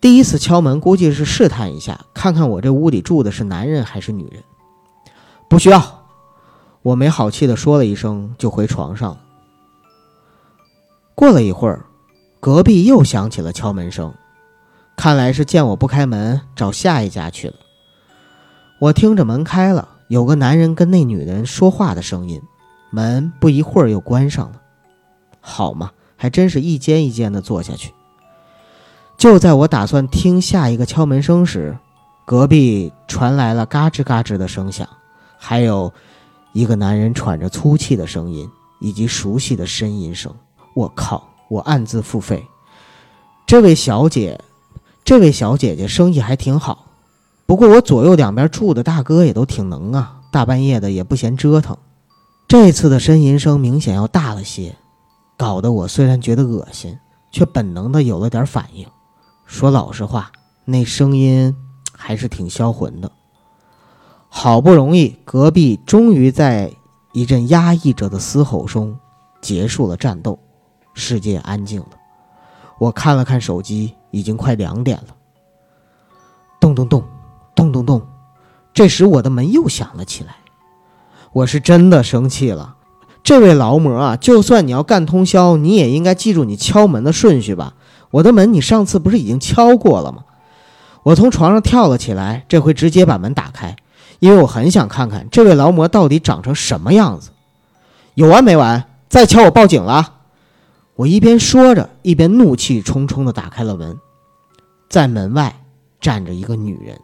第一次敲门，估计是试探一下，看看我这屋里住的是男人还是女人。不需要，我没好气的说了一声，就回床上了。过了一会儿，隔壁又响起了敲门声，看来是见我不开门，找下一家去了。我听着门开了，有个男人跟那女人说话的声音，门不一会儿又关上了。好嘛，还真是一间一间的坐下去。就在我打算听下一个敲门声时，隔壁传来了嘎吱嘎吱的声响，还有一个男人喘着粗气的声音，以及熟悉的呻吟声。我靠！我暗自付费。这位小姐，这位小姐姐生意还挺好。不过我左右两边住的大哥也都挺能啊，大半夜的也不嫌折腾。这次的呻吟声明显要大了些，搞得我虽然觉得恶心，却本能的有了点反应。说老实话，那声音还是挺销魂的。好不容易，隔壁终于在一阵压抑着的嘶吼中结束了战斗，世界安静了。我看了看手机，已经快两点了。咚咚咚，咚咚咚，这时我的门又响了起来。我是真的生气了，这位劳模啊，就算你要干通宵，你也应该记住你敲门的顺序吧。我的门，你上次不是已经敲过了吗？我从床上跳了起来，这回直接把门打开，因为我很想看看这位劳模到底长成什么样子。有完没完？再敲我报警了！我一边说着，一边怒气冲冲地打开了门。在门外站着一个女人，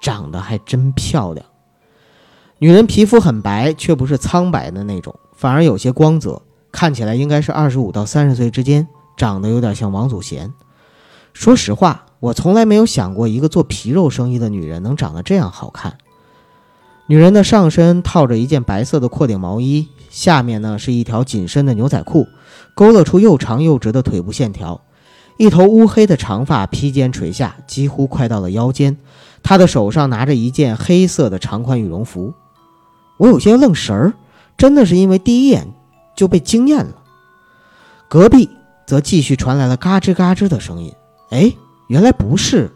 长得还真漂亮。女人皮肤很白，却不是苍白的那种，反而有些光泽，看起来应该是二十五到三十岁之间。长得有点像王祖贤。说实话，我从来没有想过一个做皮肉生意的女人能长得这样好看。女人的上身套着一件白色的阔顶毛衣，下面呢是一条紧身的牛仔裤，勾勒出又长又直的腿部线条。一头乌黑的长发披肩垂下，几乎快到了腰间。她的手上拿着一件黑色的长款羽绒服。我有些愣神儿，真的是因为第一眼就被惊艳了。隔壁。则继续传来了嘎吱嘎吱的声音。哎，原来不是，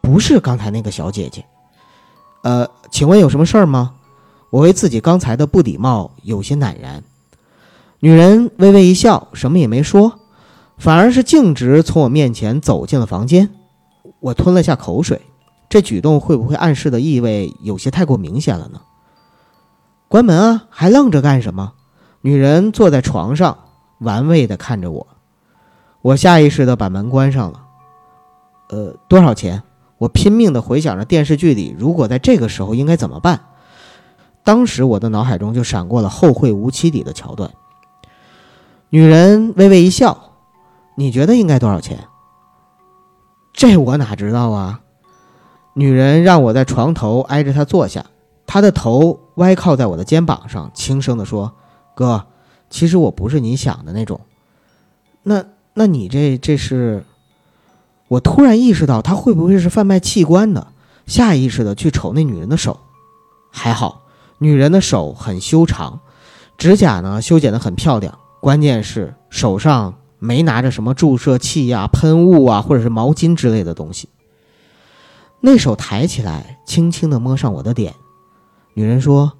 不是刚才那个小姐姐。呃，请问有什么事儿吗？我为自己刚才的不礼貌有些赧然。女人微微一笑，什么也没说，反而是径直从我面前走进了房间。我吞了下口水，这举动会不会暗示的意味有些太过明显了呢？关门啊，还愣着干什么？女人坐在床上，玩味地看着我。我下意识地把门关上了。呃，多少钱？我拼命地回想着电视剧里如果在这个时候应该怎么办。当时我的脑海中就闪过了《后会无期》里的桥段。女人微微一笑：“你觉得应该多少钱？”这我哪知道啊！女人让我在床头挨着她坐下，她的头歪靠在我的肩膀上，轻声地说：“哥，其实我不是你想的那种。”那那你这这是？我突然意识到他会不会是贩卖器官的，下意识的去瞅那女人的手。还好，女人的手很修长，指甲呢修剪得很漂亮。关键是手上没拿着什么注射器呀、喷雾啊，或者是毛巾之类的东西。那手抬起来，轻轻地摸上我的脸。女人说：“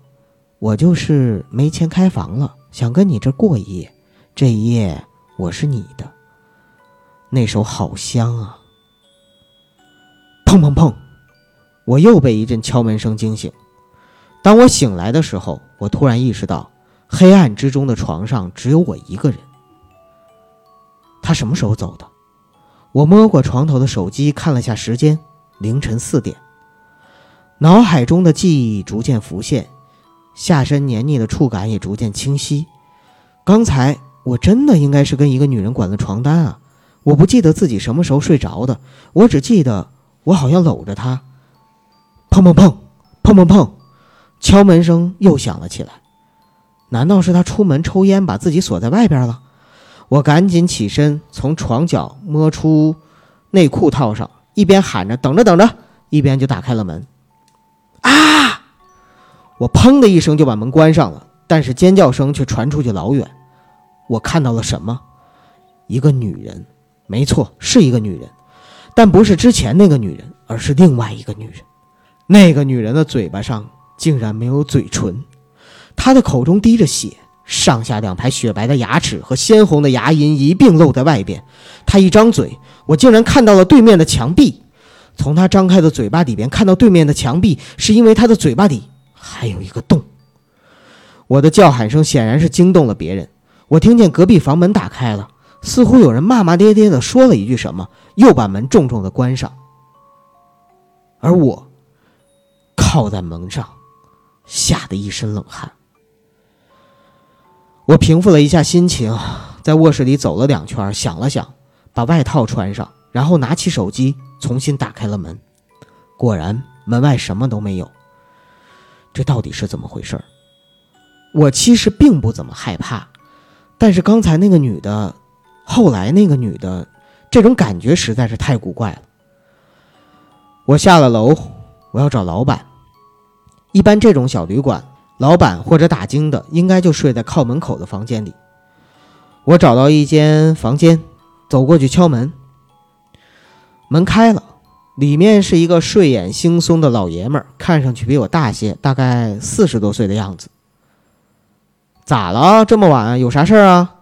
我就是没钱开房了，想跟你这过一夜。这一夜我是你的。”那手好香啊！砰砰砰，我又被一阵敲门声惊醒。当我醒来的时候，我突然意识到。黑暗之中的床上只有我一个人。他什么时候走的？我摸过床头的手机，看了下时间，凌晨四点。脑海中的记忆逐渐浮现，下身黏腻的触感也逐渐清晰。刚才我真的应该是跟一个女人管了床单啊！我不记得自己什么时候睡着的，我只记得我好像搂着她。砰砰砰，砰砰砰，敲门声又响了起来。难道是他出门抽烟，把自己锁在外边了？我赶紧起身，从床角摸出内裤套上，一边喊着“等着，等着”，一边就打开了门。啊！我砰的一声就把门关上了，但是尖叫声却传出去老远。我看到了什么？一个女人，没错，是一个女人，但不是之前那个女人，而是另外一个女人。那个女人的嘴巴上竟然没有嘴唇。她的口中滴着血，上下两排雪白的牙齿和鲜红的牙龈一并露在外边。她一张嘴，我竟然看到了对面的墙壁。从她张开的嘴巴里边看到对面的墙壁，是因为她的嘴巴里还有一个洞。我的叫喊声显然是惊动了别人。我听见隔壁房门打开了，似乎有人骂骂咧咧地说了一句什么，又把门重重地关上。而我靠在门上，吓得一身冷汗。我平复了一下心情，在卧室里走了两圈，想了想，把外套穿上，然后拿起手机重新打开了门。果然，门外什么都没有。这到底是怎么回事？我其实并不怎么害怕，但是刚才那个女的，后来那个女的，这种感觉实在是太古怪了。我下了楼，我要找老板。一般这种小旅馆。老板或者打更的，应该就睡在靠门口的房间里。我找到一间房间，走过去敲门。门开了，里面是一个睡眼惺忪的老爷们儿，看上去比我大些，大概四十多岁的样子。咋了？这么晚，有啥事儿啊？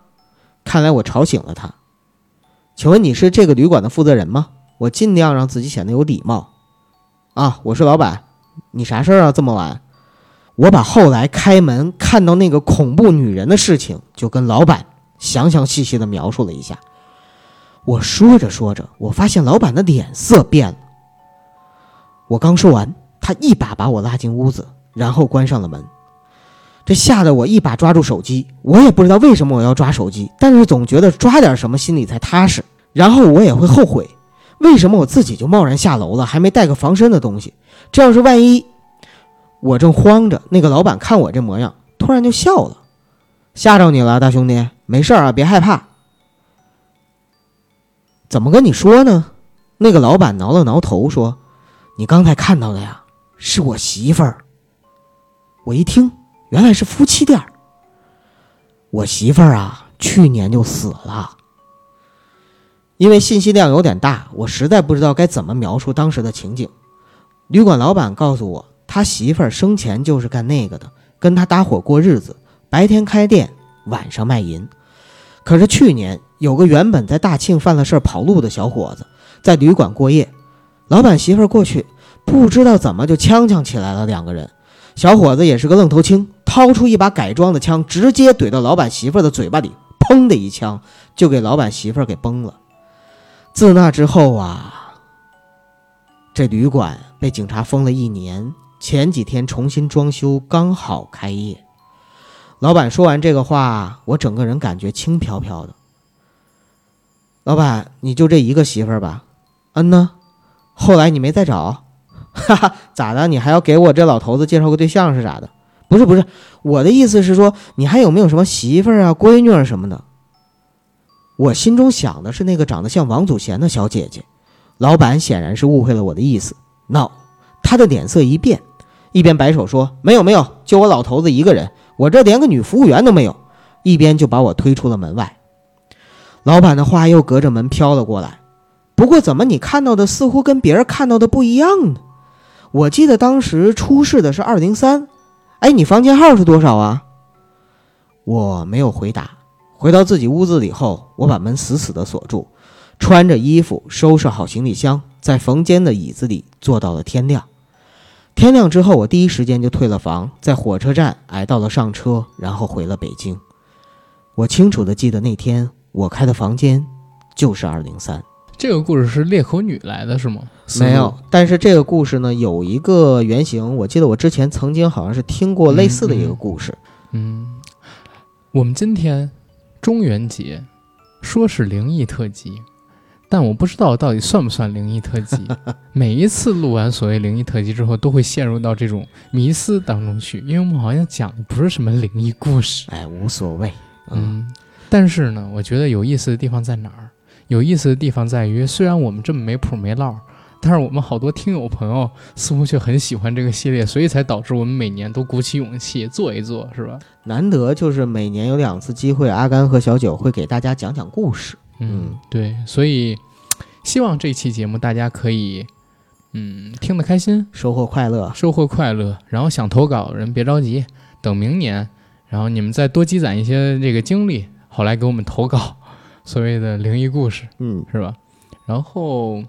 看来我吵醒了他。请问你是这个旅馆的负责人吗？我尽量让自己显得有礼貌。啊，我是老板。你啥事儿啊？这么晚？我把后来开门看到那个恐怖女人的事情，就跟老板详详细细的描述了一下。我说着说着，我发现老板的脸色变了。我刚说完，他一把把我拉进屋子，然后关上了门。这吓得我一把抓住手机。我也不知道为什么我要抓手机，但是总觉得抓点什么心里才踏实。然后我也会后悔，为什么我自己就贸然下楼了，还没带个防身的东西？这要是万一……我正慌着，那个老板看我这模样，突然就笑了。吓着你了，大兄弟，没事啊，别害怕。怎么跟你说呢？那个老板挠了挠头，说：“你刚才看到的呀，是我媳妇儿。”我一听，原来是夫妻店儿。我媳妇儿啊，去年就死了。因为信息量有点大，我实在不知道该怎么描述当时的情景。旅馆老板告诉我，他媳妇儿生前就是干那个的，跟他搭伙过日子，白天开店，晚上卖淫。可是去年有个原本在大庆犯了事儿跑路的小伙子，在旅馆过夜，老板媳妇儿过去，不知道怎么就呛呛起来了。两个人，小伙子也是个愣头青，掏出一把改装的枪，直接怼到老板媳妇儿的嘴巴里，砰的一枪就给老板媳妇儿给崩了。自那之后啊，这旅馆被警察封了一年，前几天重新装修，刚好开业。老板说完这个话，我整个人感觉轻飘飘的。老板，你就这一个媳妇儿吧？嗯呢。后来你没再找？哈哈，咋的？你还要给我这老头子介绍个对象是咋的？不是不是，我的意思是说，你还有没有什么媳妇儿啊、闺女儿什么的？我心中想的是那个长得像王祖贤的小姐姐，老板显然是误会了我的意思。no，他的脸色一变，一边摆手说：“没有没有，就我老头子一个人，我这连个女服务员都没有。”一边就把我推出了门外。老板的话又隔着门飘了过来。不过怎么你看到的似乎跟别人看到的不一样呢？我记得当时出事的是二零三，哎，你房间号是多少啊？我没有回答。回到自己屋子里后，我把门死死的锁住，穿着衣服，收拾好行李箱，在房间的椅子里坐到了天亮。天亮之后，我第一时间就退了房，在火车站挨到了上车，然后回了北京。我清楚的记得那天我开的房间就是二零三。这个故事是裂口女来的是吗？没有，但是这个故事呢有一个原型，我记得我之前曾经好像是听过类似的一个故事。嗯，我们今天。中元节，说是灵异特辑，但我不知道到底算不算灵异特辑。每一次录完所谓灵异特辑之后，都会陷入到这种迷思当中去，因为我们好像讲的不是什么灵异故事。哎，无所谓。嗯，但是呢，我觉得有意思的地方在哪儿？有意思的地方在于，虽然我们这么没谱没落。但是我们好多听友朋友似乎却很喜欢这个系列，所以才导致我们每年都鼓起勇气做一做，是吧？难得就是每年有两次机会，阿甘和小九会给大家讲讲故事。嗯，对，所以希望这期节目大家可以，嗯，听得开心，收获快乐，收获快乐。然后想投稿的人别着急，等明年，然后你们再多积攒一些这个经历，好来给我们投稿所谓的灵异故事，嗯，是吧？然后。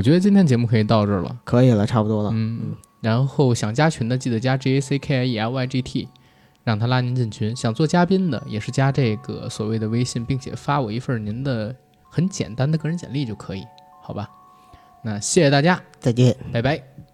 我觉得今天节目可以到这儿了，可以了，差不多了。嗯嗯。然后想加群的记得加 J A C K I E L Y G T，让他拉您进群。想做嘉宾的也是加这个所谓的微信，并且发我一份您的很简单的个人简历就可以，好吧？那谢谢大家，再见，拜拜。